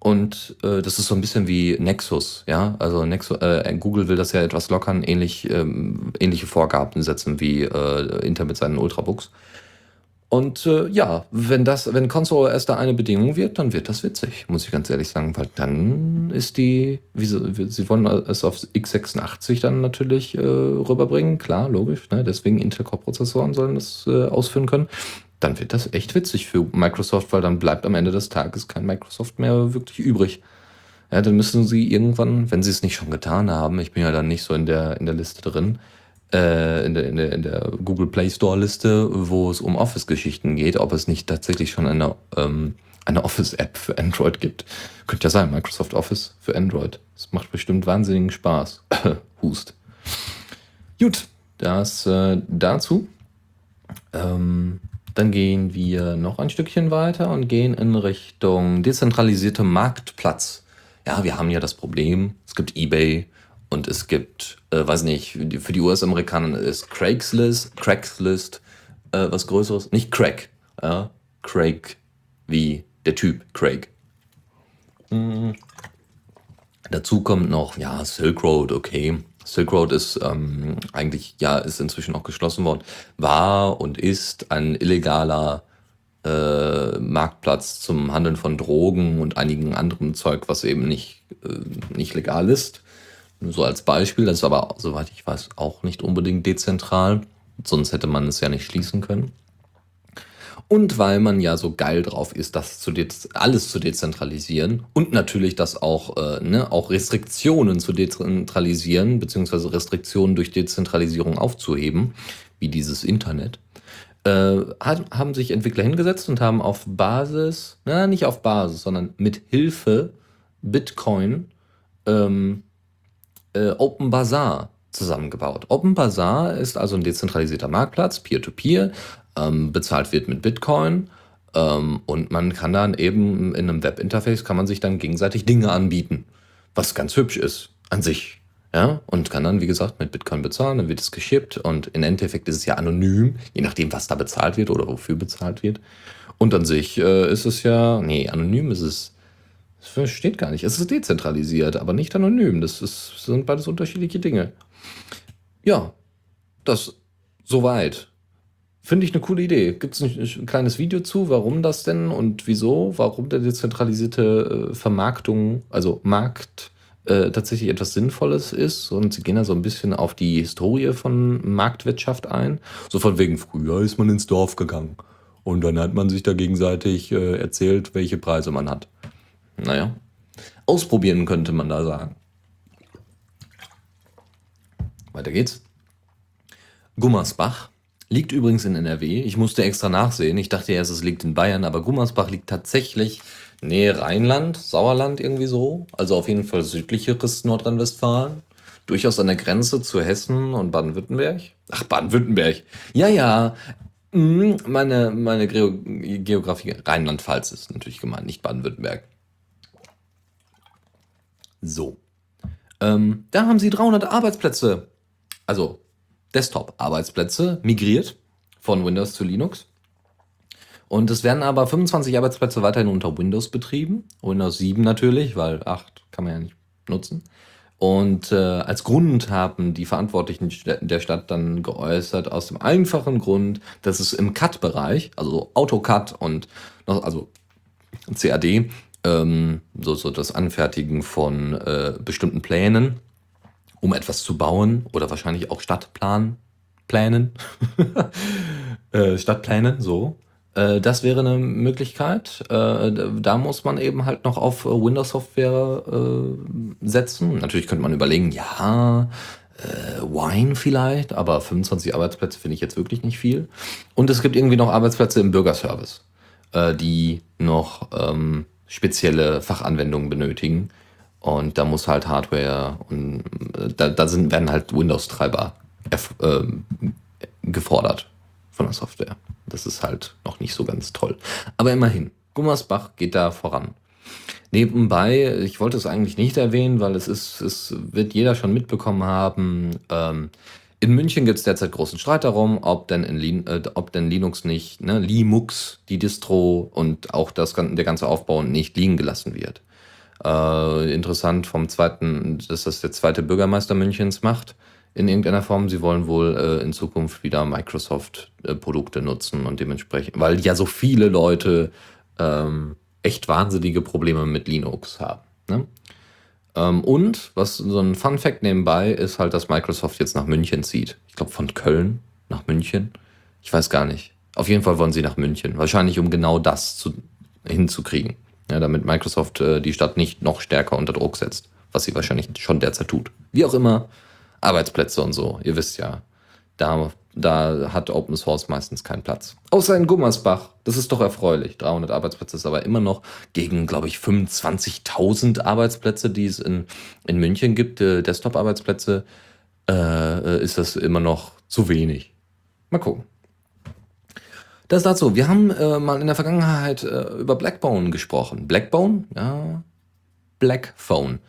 Und äh, das ist so ein bisschen wie Nexus, ja. Also Nexus, äh, Google will das ja etwas lockern, ähnlich, ähm, ähnliche Vorgaben setzen wie äh, Intel mit seinen Ultrabooks. Und äh, ja, wenn das, wenn Console OS da eine Bedingung wird, dann wird das witzig, muss ich ganz ehrlich sagen, weil dann ist die, wie sie, sie wollen es auf x86 dann natürlich äh, rüberbringen, klar, logisch, ne? deswegen Intel-Core-Prozessoren sollen das äh, ausführen können dann wird das echt witzig für Microsoft, weil dann bleibt am Ende des Tages kein Microsoft mehr wirklich übrig. Ja, dann müssen sie irgendwann, wenn sie es nicht schon getan haben, ich bin ja dann nicht so in der, in der Liste drin, äh, in, der, in, der, in der Google Play Store Liste, wo es um Office-Geschichten geht, ob es nicht tatsächlich schon eine, ähm, eine Office-App für Android gibt. Könnte ja sein, Microsoft Office für Android. Das macht bestimmt wahnsinnigen Spaß. Hust. Gut, das äh, dazu. Ähm, dann gehen wir noch ein Stückchen weiter und gehen in Richtung dezentralisierte Marktplatz. Ja, wir haben ja das Problem, es gibt eBay und es gibt, äh, weiß nicht, für die US-Amerikaner ist Craigslist, Craigslist äh, was Größeres. Nicht Craig, ja, Craig wie der Typ Craig. Mhm. Dazu kommt noch, ja, Silk Road, okay. Silk Road ist ähm, eigentlich, ja, ist inzwischen auch geschlossen worden, war und ist ein illegaler, äh, Marktplatz zum Handeln von Drogen und einigen anderem Zeug, was eben nicht, äh, nicht legal ist. So als Beispiel, das ist aber, soweit ich weiß, auch nicht unbedingt dezentral. Sonst hätte man es ja nicht schließen können. Und weil man ja so geil drauf ist, das zu alles zu dezentralisieren und natürlich das auch, äh, ne, auch Restriktionen zu dezentralisieren, beziehungsweise Restriktionen durch Dezentralisierung aufzuheben, wie dieses Internet, äh, haben sich Entwickler hingesetzt und haben auf Basis, na, nicht auf Basis, sondern mit Hilfe Bitcoin ähm, äh, Open Bazaar zusammengebaut. Open Bazaar ist also ein dezentralisierter Marktplatz, Peer-to-Peer, -Peer, ähm, bezahlt wird mit Bitcoin ähm, und man kann dann eben in einem Webinterface kann man sich dann gegenseitig Dinge anbieten, was ganz hübsch ist an sich. Ja, und kann dann, wie gesagt, mit Bitcoin bezahlen, dann wird es geschippt und im Endeffekt ist es ja anonym, je nachdem, was da bezahlt wird oder wofür bezahlt wird. Und an sich äh, ist es ja, nee, anonym ist es, das versteht gar nicht. Es ist dezentralisiert, aber nicht anonym. Das ist, sind beides unterschiedliche Dinge. Ja, das soweit. Finde ich eine coole Idee. Gibt es ein, ein, kleines Video zu, warum das denn und wieso, warum der dezentralisierte äh, Vermarktung, also Markt, äh, tatsächlich etwas Sinnvolles ist. Und sie gehen da so ein bisschen auf die Historie von Marktwirtschaft ein. So von wegen, früher ist man ins Dorf gegangen. Und dann hat man sich da gegenseitig äh, erzählt, welche Preise man hat. Naja, ausprobieren könnte man da sagen. Weiter geht's. Gummersbach liegt übrigens in NRW. Ich musste extra nachsehen. Ich dachte erst, es liegt in Bayern, aber Gummersbach liegt tatsächlich Nähe Rheinland, Sauerland irgendwie so. Also auf jeden Fall südlicheres Nordrhein-Westfalen. Durchaus an der Grenze zu Hessen und Baden-Württemberg. Ach, Baden-Württemberg. Ja, ja. Mhm, meine, meine Geografie, Rheinland-Pfalz ist natürlich gemeint, nicht Baden-Württemberg. So. Ähm, da haben sie 300 Arbeitsplätze, also Desktop-Arbeitsplätze, migriert von Windows zu Linux. Und es werden aber 25 Arbeitsplätze weiterhin unter Windows betrieben. Windows 7 natürlich, weil 8 kann man ja nicht nutzen. Und äh, als Grund haben die Verantwortlichen der Stadt dann geäußert, aus dem einfachen Grund, dass es im CAD-Bereich, also AutoCAD und noch, also CAD, ähm, so, so das Anfertigen von äh, bestimmten Plänen, um etwas zu bauen oder wahrscheinlich auch Stadtplan, Plänen, äh, Stadtpläne, so, äh, das wäre eine Möglichkeit. Äh, da muss man eben halt noch auf Windows-Software setzen. Natürlich könnte man überlegen, ja, Wine vielleicht, aber 25 Arbeitsplätze finde ich jetzt wirklich nicht viel. Und es gibt irgendwie noch Arbeitsplätze im Bürgerservice, die noch ähm, spezielle Fachanwendungen benötigen. Und da muss halt Hardware und da, da sind, werden halt Windows-Treiber äh, gefordert von der Software. Das ist halt noch nicht so ganz toll. Aber immerhin, Gummersbach geht da voran. Nebenbei, ich wollte es eigentlich nicht erwähnen, weil es ist, es wird jeder schon mitbekommen haben. Ähm, in München gibt es derzeit großen Streit darum, ob denn, in äh, ob denn Linux nicht, ne, Linux, die Distro und auch das, der ganze Aufbau nicht liegen gelassen wird. Äh, interessant vom zweiten, dass das der zweite Bürgermeister Münchens macht in irgendeiner Form. Sie wollen wohl äh, in Zukunft wieder Microsoft-Produkte nutzen und dementsprechend, weil ja so viele Leute ähm, echt wahnsinnige Probleme mit Linux haben. Ne? Ähm, und was so ein Fun Fact nebenbei ist halt, dass Microsoft jetzt nach München zieht. Ich glaube von Köln nach München. Ich weiß gar nicht. Auf jeden Fall wollen sie nach München. Wahrscheinlich, um genau das zu, hinzukriegen. Ja, damit Microsoft äh, die Stadt nicht noch stärker unter Druck setzt. Was sie wahrscheinlich schon derzeit tut. Wie auch immer, Arbeitsplätze und so. Ihr wisst ja, da, da hat Open Source meistens keinen Platz. Außer in Gummersbach. Das ist doch erfreulich. 300 Arbeitsplätze ist aber immer noch gegen, glaube ich, 25.000 Arbeitsplätze, die es in, in München gibt, äh, Desktop-Arbeitsplätze, äh, ist das immer noch zu wenig. Mal gucken. Das dazu. Wir haben äh, mal in der Vergangenheit äh, über Blackbone gesprochen. Blackbone? Ja. Blackphone.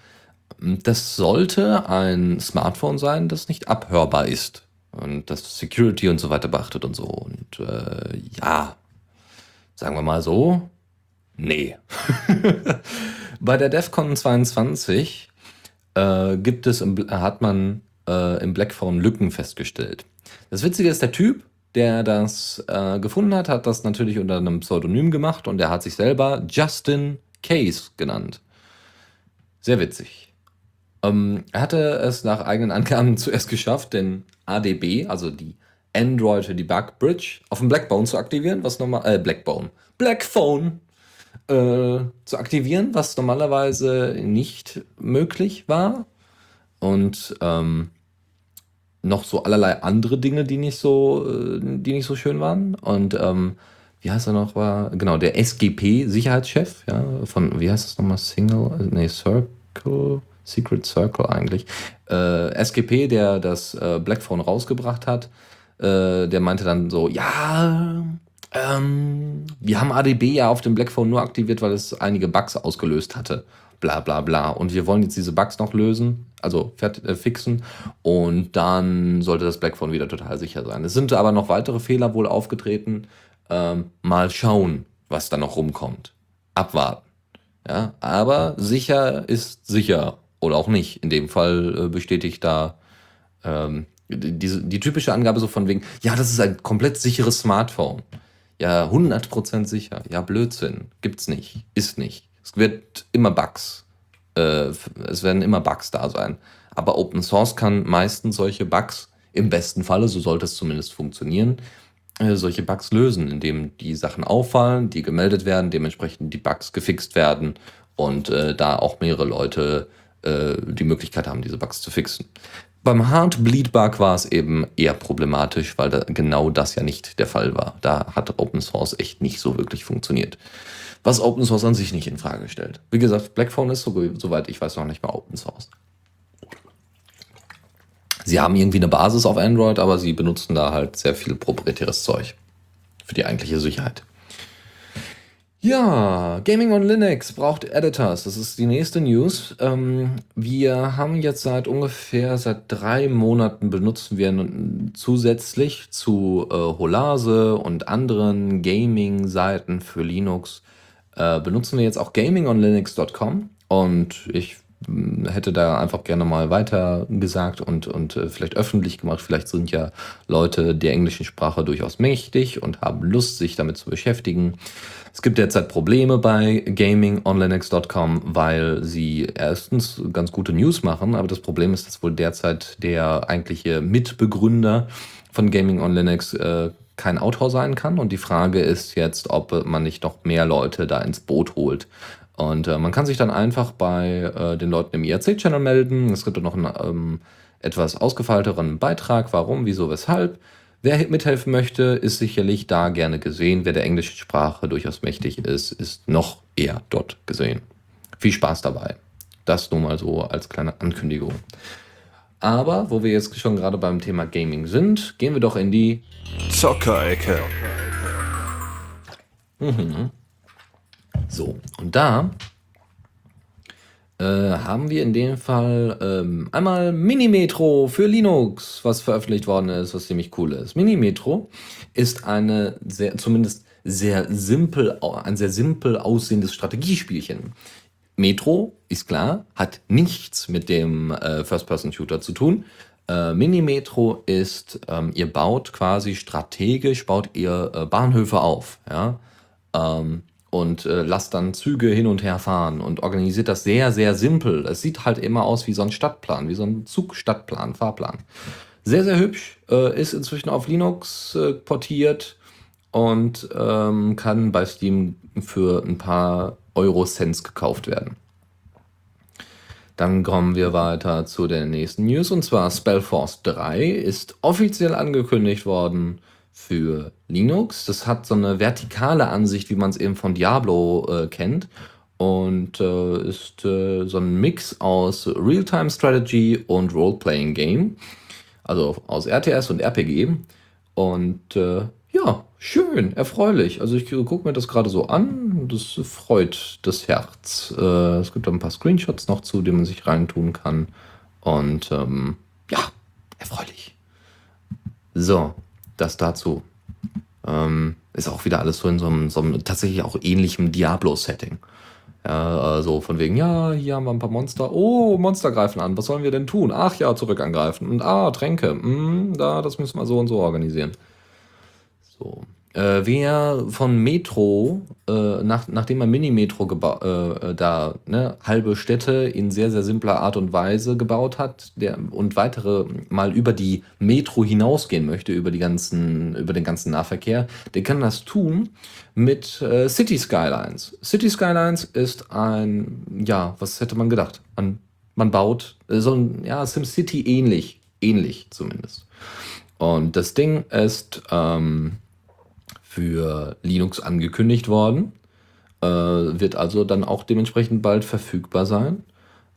Das sollte ein Smartphone sein, das nicht abhörbar ist und das Security und so weiter beachtet und so. Und äh, ja, sagen wir mal so, nee. Bei der DEFCON 22 äh, gibt es im, hat man äh, im Blackphone Lücken festgestellt. Das Witzige ist, der Typ, der das äh, gefunden hat, hat das natürlich unter einem Pseudonym gemacht und er hat sich selber Justin Case genannt. Sehr witzig. Ähm, er hatte es nach eigenen Angaben zuerst geschafft, den ADB, also die Android Debug Bridge, auf dem Blackbone zu aktivieren, was normal, äh, Blackbone, Blackphone äh, zu aktivieren, was normalerweise nicht möglich war. Und ähm, noch so allerlei andere Dinge, die nicht so, äh, die nicht so schön waren. Und ähm, wie heißt er noch? War genau der SGP-Sicherheitschef, ja, von wie heißt das nochmal? Single, nee, Circle, Secret Circle eigentlich. Äh, SGP, der das äh, Blackphone rausgebracht hat, äh, der meinte dann so, ja, ähm, wir haben ADB ja auf dem Blackphone nur aktiviert, weil es einige Bugs ausgelöst hatte bla bla bla. Und wir wollen jetzt diese Bugs noch lösen, also äh, fixen. Und dann sollte das Blackphone wieder total sicher sein. Es sind aber noch weitere Fehler wohl aufgetreten. Ähm, mal schauen, was da noch rumkommt. Abwarten. Ja, aber sicher ist sicher. Oder auch nicht. In dem Fall äh, bestätigt da ähm, die, die typische Angabe so von wegen, ja, das ist ein komplett sicheres Smartphone. Ja, 100% sicher. Ja, Blödsinn. Gibt's nicht. Ist nicht. Es wird immer Bugs. Äh, es werden immer Bugs da sein. Aber Open Source kann meistens solche Bugs, im besten Falle, so sollte es zumindest funktionieren, äh, solche Bugs lösen, indem die Sachen auffallen, die gemeldet werden, dementsprechend die Bugs gefixt werden und äh, da auch mehrere Leute äh, die Möglichkeit haben, diese Bugs zu fixen. Beim Heartbleed-Bug war es eben eher problematisch, weil da genau das ja nicht der Fall war. Da hat Open Source echt nicht so wirklich funktioniert was Open Source an sich nicht in Frage stellt. Wie gesagt, Blackphone ist, so, soweit ich weiß, noch nicht mal Open Source. Sie haben irgendwie eine Basis auf Android, aber sie benutzen da halt sehr viel proprietäres Zeug für die eigentliche Sicherheit. Ja, Gaming on Linux braucht Editors. Das ist die nächste News. Ähm, wir haben jetzt seit ungefähr seit drei Monaten benutzen wir zusätzlich zu äh, Holase und anderen Gaming-Seiten für Linux äh, benutzen wir jetzt auch gamingonlinux.com und ich hm, hätte da einfach gerne mal weiter gesagt und, und äh, vielleicht öffentlich gemacht. Vielleicht sind ja Leute der englischen Sprache durchaus mächtig und haben Lust, sich damit zu beschäftigen. Es gibt derzeit Probleme bei gamingonlinux.com, weil sie erstens ganz gute News machen, aber das Problem ist, dass wohl derzeit der eigentliche Mitbegründer von Gaming on Linux äh, kein Autor sein kann. Und die Frage ist jetzt, ob man nicht noch mehr Leute da ins Boot holt. Und äh, man kann sich dann einfach bei äh, den Leuten im IRC-Channel melden. Es gibt dann noch einen ähm, etwas ausgefeilteren Beitrag, warum, wieso, weshalb. Wer mithelfen möchte, ist sicherlich da gerne gesehen. Wer der englischen Sprache durchaus mächtig ist, ist noch eher dort gesehen. Viel Spaß dabei. Das nur mal so als kleine Ankündigung. Aber wo wir jetzt schon gerade beim Thema Gaming sind, gehen wir doch in die
Zockerecke.
Mhm. So, und da äh, haben wir in dem Fall ähm, einmal Minimetro für Linux, was veröffentlicht worden ist, was ziemlich cool ist. Minimetro ist eine sehr, zumindest sehr simpel, ein sehr simpel aussehendes Strategiespielchen. Metro, ist klar, hat nichts mit dem äh, First-Person-Shooter zu tun. Äh, Mini-Metro ist, ähm, ihr baut quasi strategisch, baut ihr äh, Bahnhöfe auf, ja, ähm, und äh, lasst dann Züge hin und her fahren und organisiert das sehr, sehr simpel. Es sieht halt immer aus wie so ein Stadtplan, wie so ein Zugstadtplan, Fahrplan. Sehr, sehr hübsch, äh, ist inzwischen auf Linux äh, portiert und ähm, kann bei Steam für ein paar Euro-Cents gekauft werden. Dann kommen wir weiter zu der nächsten News und zwar Spellforce 3 ist offiziell angekündigt worden für Linux. Das hat so eine vertikale Ansicht, wie man es eben von Diablo äh, kennt und äh, ist äh, so ein Mix aus Real-Time Strategy und Role-Playing Game, also aus RTS und RPG und äh, ja, schön, erfreulich. Also ich gucke mir das gerade so an. Das freut das Herz. Äh, es gibt ein paar Screenshots noch zu, die man sich reintun kann. Und ähm, ja, erfreulich. So, das dazu. Ähm, ist auch wieder alles so in so einem, so einem tatsächlich auch ähnlichem Diablo-Setting. Ja, also von wegen, ja, hier haben wir ein paar Monster. Oh, Monster greifen an. Was sollen wir denn tun? Ach ja, zurück angreifen. Und ah, Tränke. Hm, da, das müssen wir so und so organisieren. So. Äh, wer von Metro, äh, nach, nachdem man Mini-Metro äh, äh, da ne, halbe Städte in sehr, sehr simpler Art und Weise gebaut hat der, und weitere mal über die Metro hinausgehen möchte, über, die ganzen, über den ganzen Nahverkehr, der kann das tun mit äh, City Skylines. City Skylines ist ein, ja, was hätte man gedacht? Man, man baut äh, so ein, ja, SimCity ähnlich, ähnlich zumindest. Und das Ding ist, ähm, für Linux angekündigt worden. Äh, wird also dann auch dementsprechend bald verfügbar sein.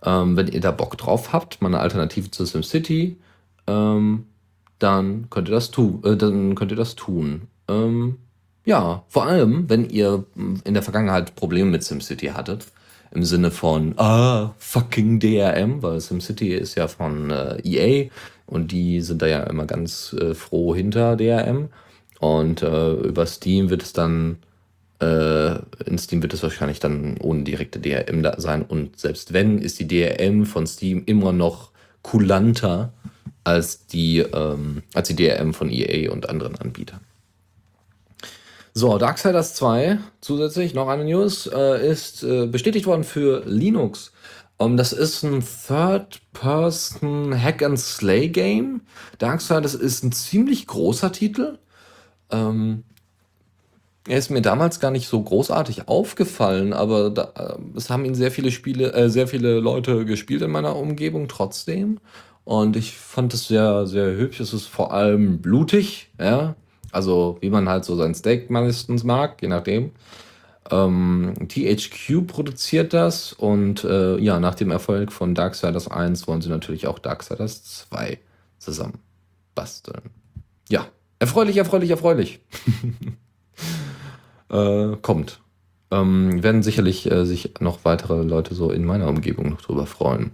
Ähm, wenn ihr da Bock drauf habt, mal eine Alternative zu SimCity, ähm, dann könnt ihr das, tu äh, dann könnt ihr das tun. Ähm, ja, vor allem, wenn ihr in der Vergangenheit Probleme mit SimCity hattet, im Sinne von, ah, fucking DRM, weil SimCity ist ja von äh, EA und die sind da ja immer ganz äh, froh hinter DRM. Und äh, über Steam wird es dann, äh, in Steam wird es wahrscheinlich dann ohne direkte DRM da sein. Und selbst wenn, ist die DRM von Steam immer noch kulanter als die, ähm, als die DRM von EA und anderen Anbietern. So, Darksiders 2, zusätzlich noch eine News, äh, ist äh, bestätigt worden für Linux. Um, ähm, das ist ein Third-Person Hack-and-Slay-Game. Darksiders ist ein ziemlich großer Titel. Ähm, er ist mir damals gar nicht so großartig aufgefallen, aber da, äh, es haben ihn sehr viele Spiele, äh, sehr viele Leute gespielt in meiner Umgebung trotzdem. Und ich fand es sehr, sehr hübsch. Es ist vor allem blutig, ja. Also, wie man halt so sein Steak meistens mag, je nachdem. Ähm, THQ produziert das und äh, ja, nach dem Erfolg von Darksiders 1 wollen sie natürlich auch Darksiders 2 zusammen basteln. Ja, Erfreulich, erfreulich, erfreulich. äh, kommt. Ähm, werden sicherlich äh, sich noch weitere Leute so in meiner Umgebung noch drüber freuen.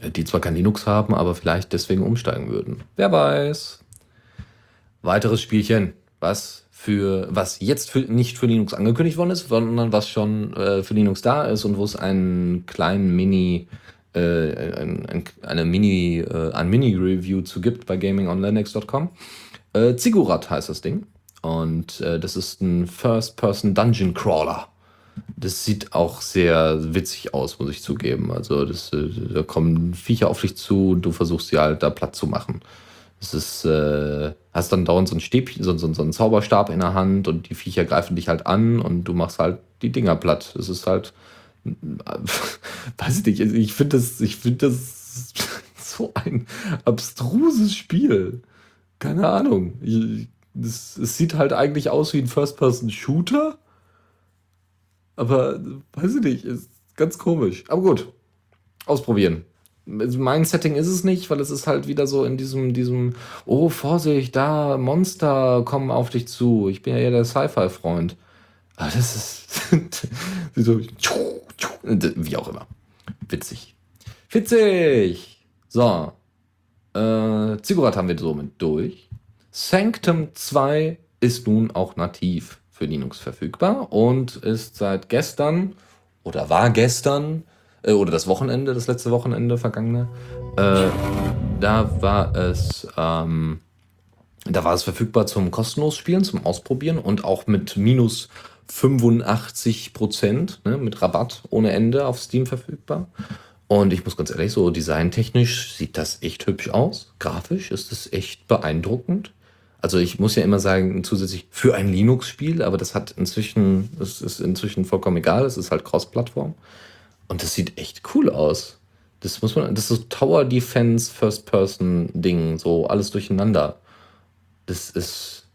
Äh, die zwar kein Linux haben, aber vielleicht deswegen umsteigen würden. Wer weiß. Weiteres Spielchen, was für was jetzt für, nicht für Linux angekündigt worden ist, sondern was schon äh, für Linux da ist und wo es einen kleinen Mini äh, ein, ein, eine Mini äh, ein Mini Review zu gibt bei gamingonlinux.com. Äh, Ziggurat heißt das Ding. Und äh, das ist ein First-Person Dungeon Crawler. Das sieht auch sehr witzig aus, muss ich zugeben. Also, das, äh, da kommen Viecher auf dich zu und du versuchst sie halt da platt zu machen. Das ist, äh, hast dann dauernd so ein Stäbchen, so, so, so einen Zauberstab in der Hand und die Viecher greifen dich halt an und du machst halt die Dinger platt. Das ist halt, äh, weiß ich nicht, ich finde das, ich finde das so ein abstruses Spiel keine Ahnung. Es, sieht halt eigentlich aus wie ein First-Person-Shooter. Aber weiß ich nicht, ist ganz komisch. Aber gut, ausprobieren. Mein Setting ist es nicht, weil es ist halt wieder so in diesem, diesem, oh Vorsicht, da Monster kommen auf dich zu. Ich bin ja eher der Sci-Fi-Freund. Aber das ist so, wie auch immer. Witzig. Witzig! So, äh, Ziggurat haben wir somit durch. Sanctum 2 ist nun auch nativ für Linux verfügbar und ist seit gestern oder war gestern äh, oder das Wochenende, das letzte Wochenende vergangene, äh, da war es ähm, da war es verfügbar zum kostenlos Spielen, zum Ausprobieren und auch mit minus 85 Prozent, ne, mit Rabatt ohne Ende auf Steam verfügbar. Und ich muss ganz ehrlich, so designtechnisch sieht das echt hübsch aus. Grafisch ist es echt beeindruckend. Also ich muss ja immer sagen, zusätzlich für ein Linux-Spiel, aber das hat inzwischen, das ist inzwischen vollkommen egal, es ist halt Cross-Plattform. Und das sieht echt cool aus. Das muss man, das ist Tower Defense First-Person-Ding, so alles durcheinander. Das ist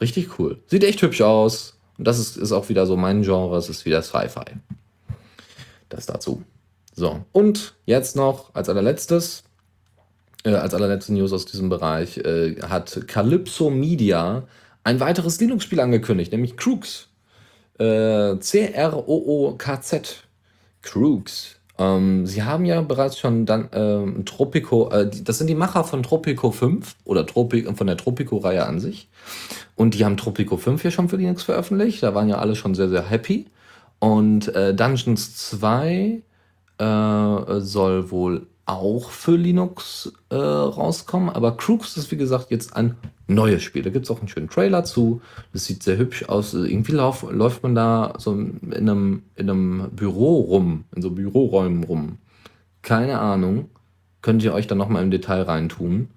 richtig cool. Sieht echt hübsch aus. Und das ist, ist auch wieder so mein Genre, es ist wieder Sci-Fi. Das dazu. So, und jetzt noch als allerletztes, äh, als allerletzte News aus diesem Bereich, äh, hat Calypso Media ein weiteres Linux-Spiel angekündigt, nämlich Crooks. Äh, C-R-O-O-K-Z. Crooks. Ähm, sie haben ja bereits schon dann ähm, Tropico, äh, das sind die Macher von Tropico 5 oder Tropi von der Tropico-Reihe an sich. Und die haben Tropico 5 ja schon für Linux veröffentlicht. Da waren ja alle schon sehr, sehr happy. Und äh, Dungeons 2 äh, soll wohl auch für Linux äh, rauskommen, aber Crux ist wie gesagt jetzt ein neues Spiel. Da gibt es auch einen schönen Trailer zu. Das sieht sehr hübsch aus. Irgendwie lauf, läuft man da so in einem, in einem Büro rum, in so Büroräumen rum. Keine Ahnung. Könnt ihr euch dann nochmal im Detail reintun.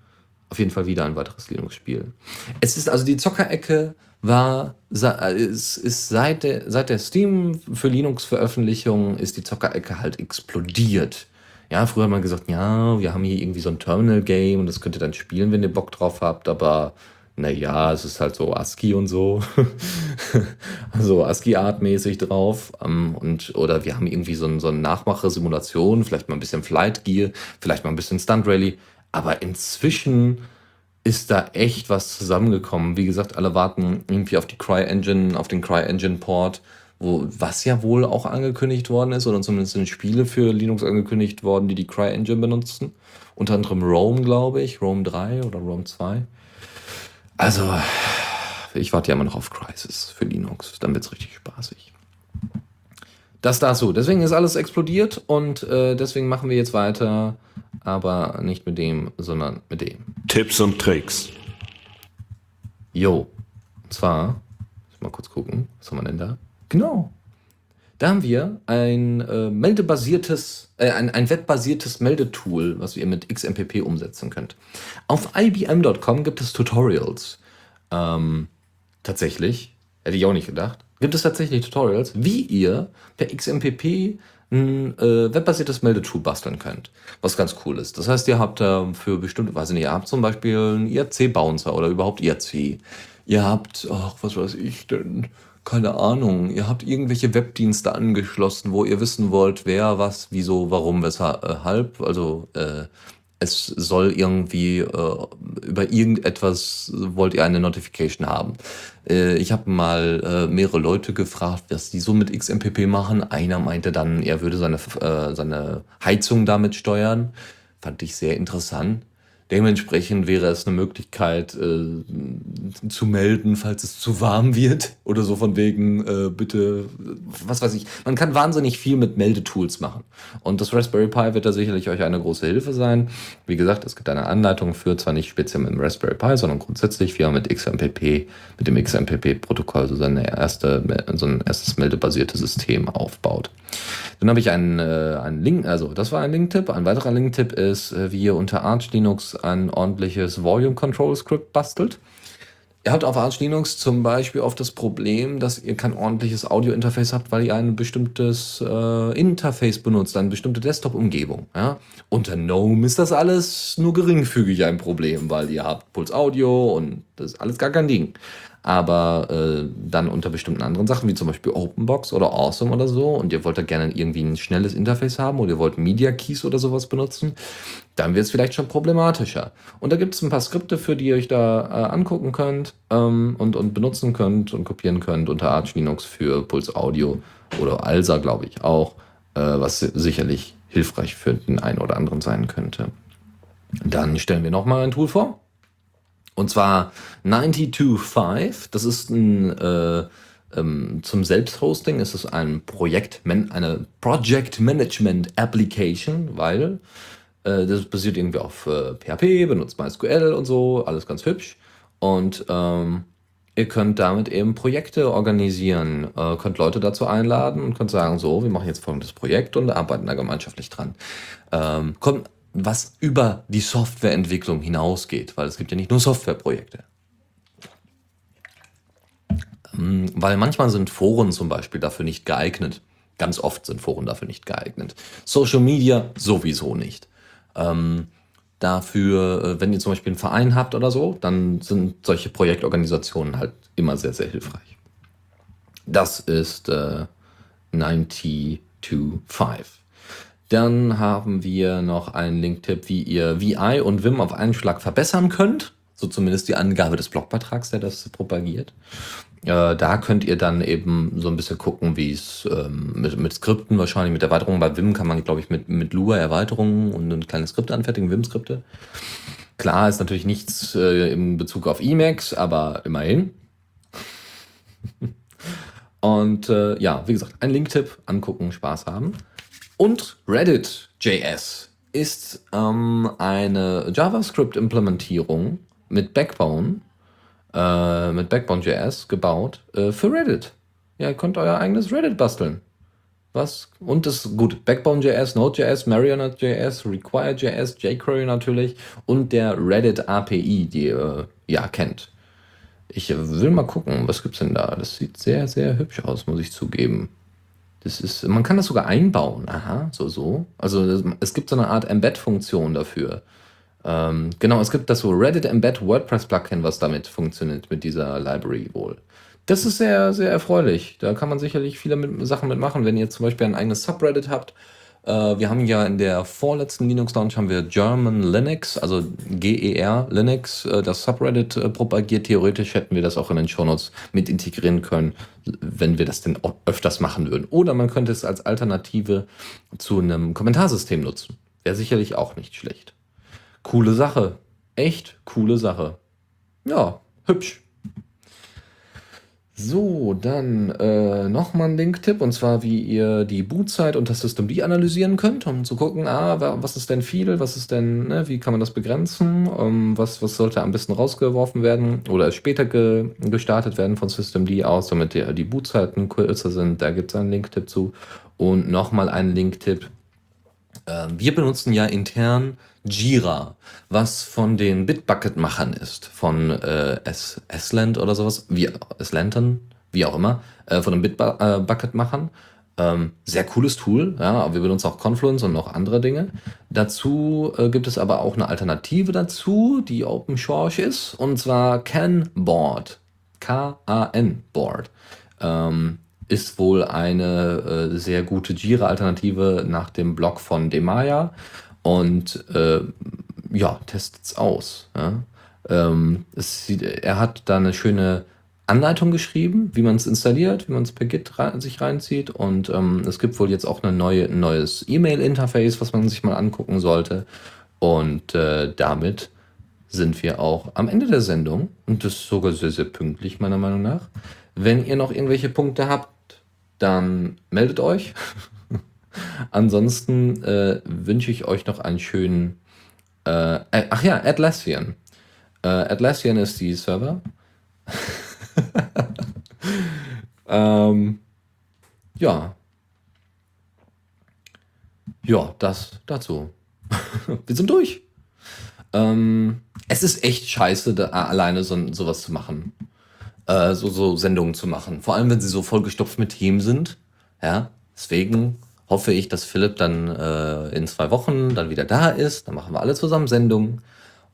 Auf jeden Fall wieder ein weiteres Linux-Spiel. Es ist also die Zockerecke war, ist, ist seit der, seit der Steam für Linux-Veröffentlichung ist die Zockerecke halt explodiert. Ja, früher hat man gesagt, ja, wir haben hier irgendwie so ein Terminal-Game und das könnt ihr dann spielen, wenn ihr Bock drauf habt, aber naja, es ist halt so ASCII und so. also ASCII-Art-mäßig drauf. Ähm, und, oder wir haben irgendwie so, ein, so eine Nachmache-Simulation, vielleicht mal ein bisschen Flight Gear, vielleicht mal ein bisschen Stunt Rally. Aber inzwischen ist da echt was zusammengekommen. Wie gesagt, alle warten irgendwie auf die CryEngine, auf den CryEngine-Port, wo, was ja wohl auch angekündigt worden ist, oder zumindest sind Spiele für Linux angekündigt worden, die die CryEngine benutzen. Unter anderem Rome, glaube ich, Rome 3 oder Rome 2. Also, ich warte ja immer noch auf Crisis für Linux. Dann wird es richtig spaßig. Das dazu. Deswegen ist alles explodiert und äh, deswegen machen wir jetzt weiter aber nicht mit dem, sondern mit dem.
Tipps und Tricks.
Jo. Und zwar, ich mal kurz gucken, was haben wir denn da? Genau. Da haben wir ein äh, meldebasiertes, äh, ein, ein webbasiertes Meldetool, was ihr mit XMPP umsetzen könnt. Auf IBM.com gibt es Tutorials. Ähm, tatsächlich, hätte ich auch nicht gedacht, gibt es tatsächlich Tutorials, wie ihr per XMPP ein äh, webbasiertes Meldetool basteln könnt, was ganz cool ist. Das heißt, ihr habt äh, für bestimmte, weiß ich nicht, ihr habt zum Beispiel einen IRC-Bouncer oder überhaupt IRC. Ihr habt, ach, was weiß ich denn, keine Ahnung, ihr habt irgendwelche Webdienste angeschlossen, wo ihr wissen wollt, wer, was, wieso, warum, weshalb, also äh, es soll irgendwie äh, über irgendetwas wollt ihr eine Notification haben. Äh, ich habe mal äh, mehrere Leute gefragt, was die so mit XMPP machen. Einer meinte dann, er würde seine, äh, seine Heizung damit steuern. Fand ich sehr interessant. Dementsprechend wäre es eine Möglichkeit äh, zu melden, falls es zu warm wird oder so von wegen äh, bitte, was weiß ich. Man kann wahnsinnig viel mit Meldetools machen und das Raspberry Pi wird da sicherlich euch eine große Hilfe sein. Wie gesagt, es gibt eine Anleitung für, zwar nicht speziell mit dem Raspberry Pi, sondern grundsätzlich, wie man mit XMPP, mit dem XMPP-Protokoll so, seine erste, so ein erstes meldebasiertes System aufbaut. Dann habe ich einen, äh, einen Link, also das war ein Link-Tipp. Ein weiterer Link-Tipp ist, äh, wie ihr unter Arch Linux ein ordentliches Volume Control Script bastelt. Ihr habt auf Arch Linux zum Beispiel oft das Problem, dass ihr kein ordentliches Audio-Interface habt, weil ihr ein bestimmtes äh, Interface benutzt, eine bestimmte Desktop-Umgebung. Ja? Unter GNOME ist das alles nur geringfügig ein Problem, weil ihr habt Puls Audio und das ist alles gar kein Ding aber äh, dann unter bestimmten anderen Sachen, wie zum Beispiel Openbox oder Awesome oder so, und ihr wollt da gerne irgendwie ein schnelles Interface haben oder ihr wollt Media Keys oder sowas benutzen, dann wird es vielleicht schon problematischer. Und da gibt es ein paar Skripte, für die ihr euch da äh, angucken könnt ähm, und, und benutzen könnt und kopieren könnt unter Arch Linux für Puls Audio oder ALSA, glaube ich, auch, äh, was sicherlich hilfreich für den einen oder anderen sein könnte. Dann stellen wir nochmal ein Tool vor. Und zwar 925. Das ist ein äh, ähm, zum Selbsthosting ist es ein Projekt, eine Project Management Application, weil das basiert irgendwie auf äh, PHP, benutzt MySQL und so, alles ganz hübsch. Und ähm, ihr könnt damit eben Projekte organisieren, äh, könnt Leute dazu einladen und könnt sagen, so, wir machen jetzt folgendes Projekt und arbeiten da gemeinschaftlich dran. Ähm, kommt was über die Softwareentwicklung hinausgeht, weil es gibt ja nicht nur Softwareprojekte. Ähm, weil manchmal sind Foren zum Beispiel dafür nicht geeignet. Ganz oft sind Foren dafür nicht geeignet. Social Media sowieso nicht. Ähm, dafür, äh, wenn ihr zum Beispiel einen Verein habt oder so, dann sind solche Projektorganisationen halt immer sehr, sehr hilfreich. Das ist äh, 9T25. Dann haben wir noch einen Link-Tipp, wie ihr VI und Vim auf einen Schlag verbessern könnt. So zumindest die Angabe des Blogbeitrags, der das propagiert. Äh, da könnt ihr dann eben so ein bisschen gucken, wie es ähm, mit, mit Skripten wahrscheinlich, mit Erweiterungen. Bei Vim kann man, glaube ich, mit, mit Lua Erweiterungen und ein kleines Skript anfertigen, Vim-Skripte. Klar ist natürlich nichts äh, in Bezug auf Emacs, aber immerhin. und äh, ja, wie gesagt, ein Link-Tipp, angucken, Spaß haben. Und Reddit.js ist ähm, eine JavaScript-Implementierung mit Backbone, äh, mit Backbone.js gebaut äh, für Reddit. Ja, ihr könnt euer eigenes Reddit basteln. Was? Und das, gut, Backbone.js, Node.js, Marionette.js, Require.js, jQuery natürlich und der Reddit API, die ihr ja kennt. Ich will mal gucken, was gibt's denn da? Das sieht sehr, sehr hübsch aus, muss ich zugeben. Das ist, man kann das sogar einbauen. Aha, so, so. Also es gibt so eine Art Embed-Funktion dafür. Ähm, genau, es gibt das so Reddit Embed WordPress Plugin, was damit funktioniert, mit dieser Library wohl. Das ist sehr, sehr erfreulich. Da kann man sicherlich viele mit, Sachen mitmachen, wenn ihr zum Beispiel ein eigenes Subreddit habt äh, wir haben ja in der vorletzten Linux Launch haben wir German Linux, also GER Linux, äh, das Subreddit äh, propagiert. Theoretisch hätten wir das auch in den Shownotes mit integrieren können, wenn wir das denn öfters machen würden. Oder man könnte es als Alternative zu einem Kommentarsystem nutzen. Wäre sicherlich auch nicht schlecht. Coole Sache. Echt coole Sache. Ja, hübsch. So, dann äh, nochmal ein Link-Tipp, und zwar, wie ihr die Bootzeit und das System D analysieren könnt, um zu gucken, ah, was ist denn viel, was ist denn, ne, wie kann man das begrenzen, um, was, was sollte am besten rausgeworfen werden oder später ge gestartet werden von System D aus, damit die, die Bootzeiten kürzer sind. Da gibt es einen Link-Tipp zu. Und nochmal einen Link-Tipp. Äh, wir benutzen ja intern Jira, was von den Bitbucket-Machern ist, von äh, Esland oder sowas, wie Eslanton, wie auch immer, äh, von den Bitbucket-Machern. Ähm, sehr cooles Tool, ja, aber wir benutzen auch Confluence und noch andere Dinge. Dazu äh, gibt es aber auch eine Alternative dazu, die Open Source ist, und zwar Canboard. K-A-N Board. Ähm, ist wohl eine äh, sehr gute Jira-Alternative nach dem Blog von Demaya und äh, ja, testet es aus. Ja. Ähm, es sieht, er hat da eine schöne Anleitung geschrieben, wie man es installiert, wie man es per Git rein, sich reinzieht. Und ähm, es gibt wohl jetzt auch eine neue, ein neues E-Mail-Interface, was man sich mal angucken sollte. Und äh, damit sind wir auch am Ende der Sendung. Und das ist sogar sehr, sehr pünktlich, meiner Meinung nach. Wenn ihr noch irgendwelche Punkte habt, dann meldet euch. Ansonsten äh, wünsche ich euch noch einen schönen. Äh, äh, ach ja, Atlassian. Äh, Atlassian ist die Server. ähm, ja. Ja, das dazu. Wir sind durch. Ähm, es ist echt scheiße, da alleine so, sowas zu machen. Äh, so, so Sendungen zu machen. Vor allem, wenn sie so vollgestopft mit Themen sind. Ja, deswegen hoffe ich, dass Philipp dann äh, in zwei Wochen dann wieder da ist. Dann machen wir alle zusammen Sendungen.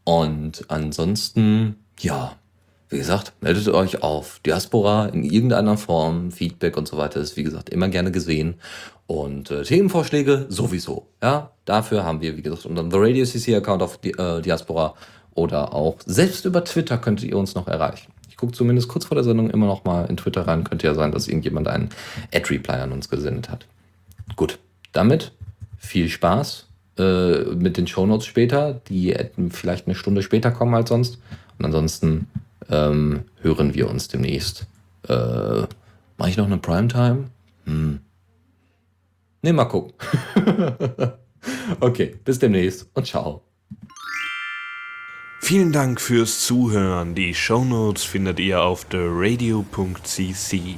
Und ansonsten, ja, wie gesagt, meldet euch auf Diaspora in irgendeiner Form. Feedback und so weiter ist, wie gesagt, immer gerne gesehen. Und äh, Themenvorschläge sowieso. Ja, dafür haben wir, wie gesagt, unseren The Radio CC Account auf Di äh, Diaspora oder auch selbst über Twitter könnt ihr uns noch erreichen. Ich gucke zumindest kurz vor der Sendung immer noch mal in Twitter rein. Könnte ja sein, dass irgendjemand einen Ad-Reply an uns gesendet hat. Gut, damit viel Spaß äh, mit den Shownotes später, die vielleicht eine Stunde später kommen als sonst. Und ansonsten ähm, hören wir uns demnächst. Äh, Mache ich noch eine Primetime? Hm. Ne, mal gucken. okay, bis demnächst und ciao.
Vielen Dank fürs Zuhören. Die Shownotes findet ihr auf theradio.cc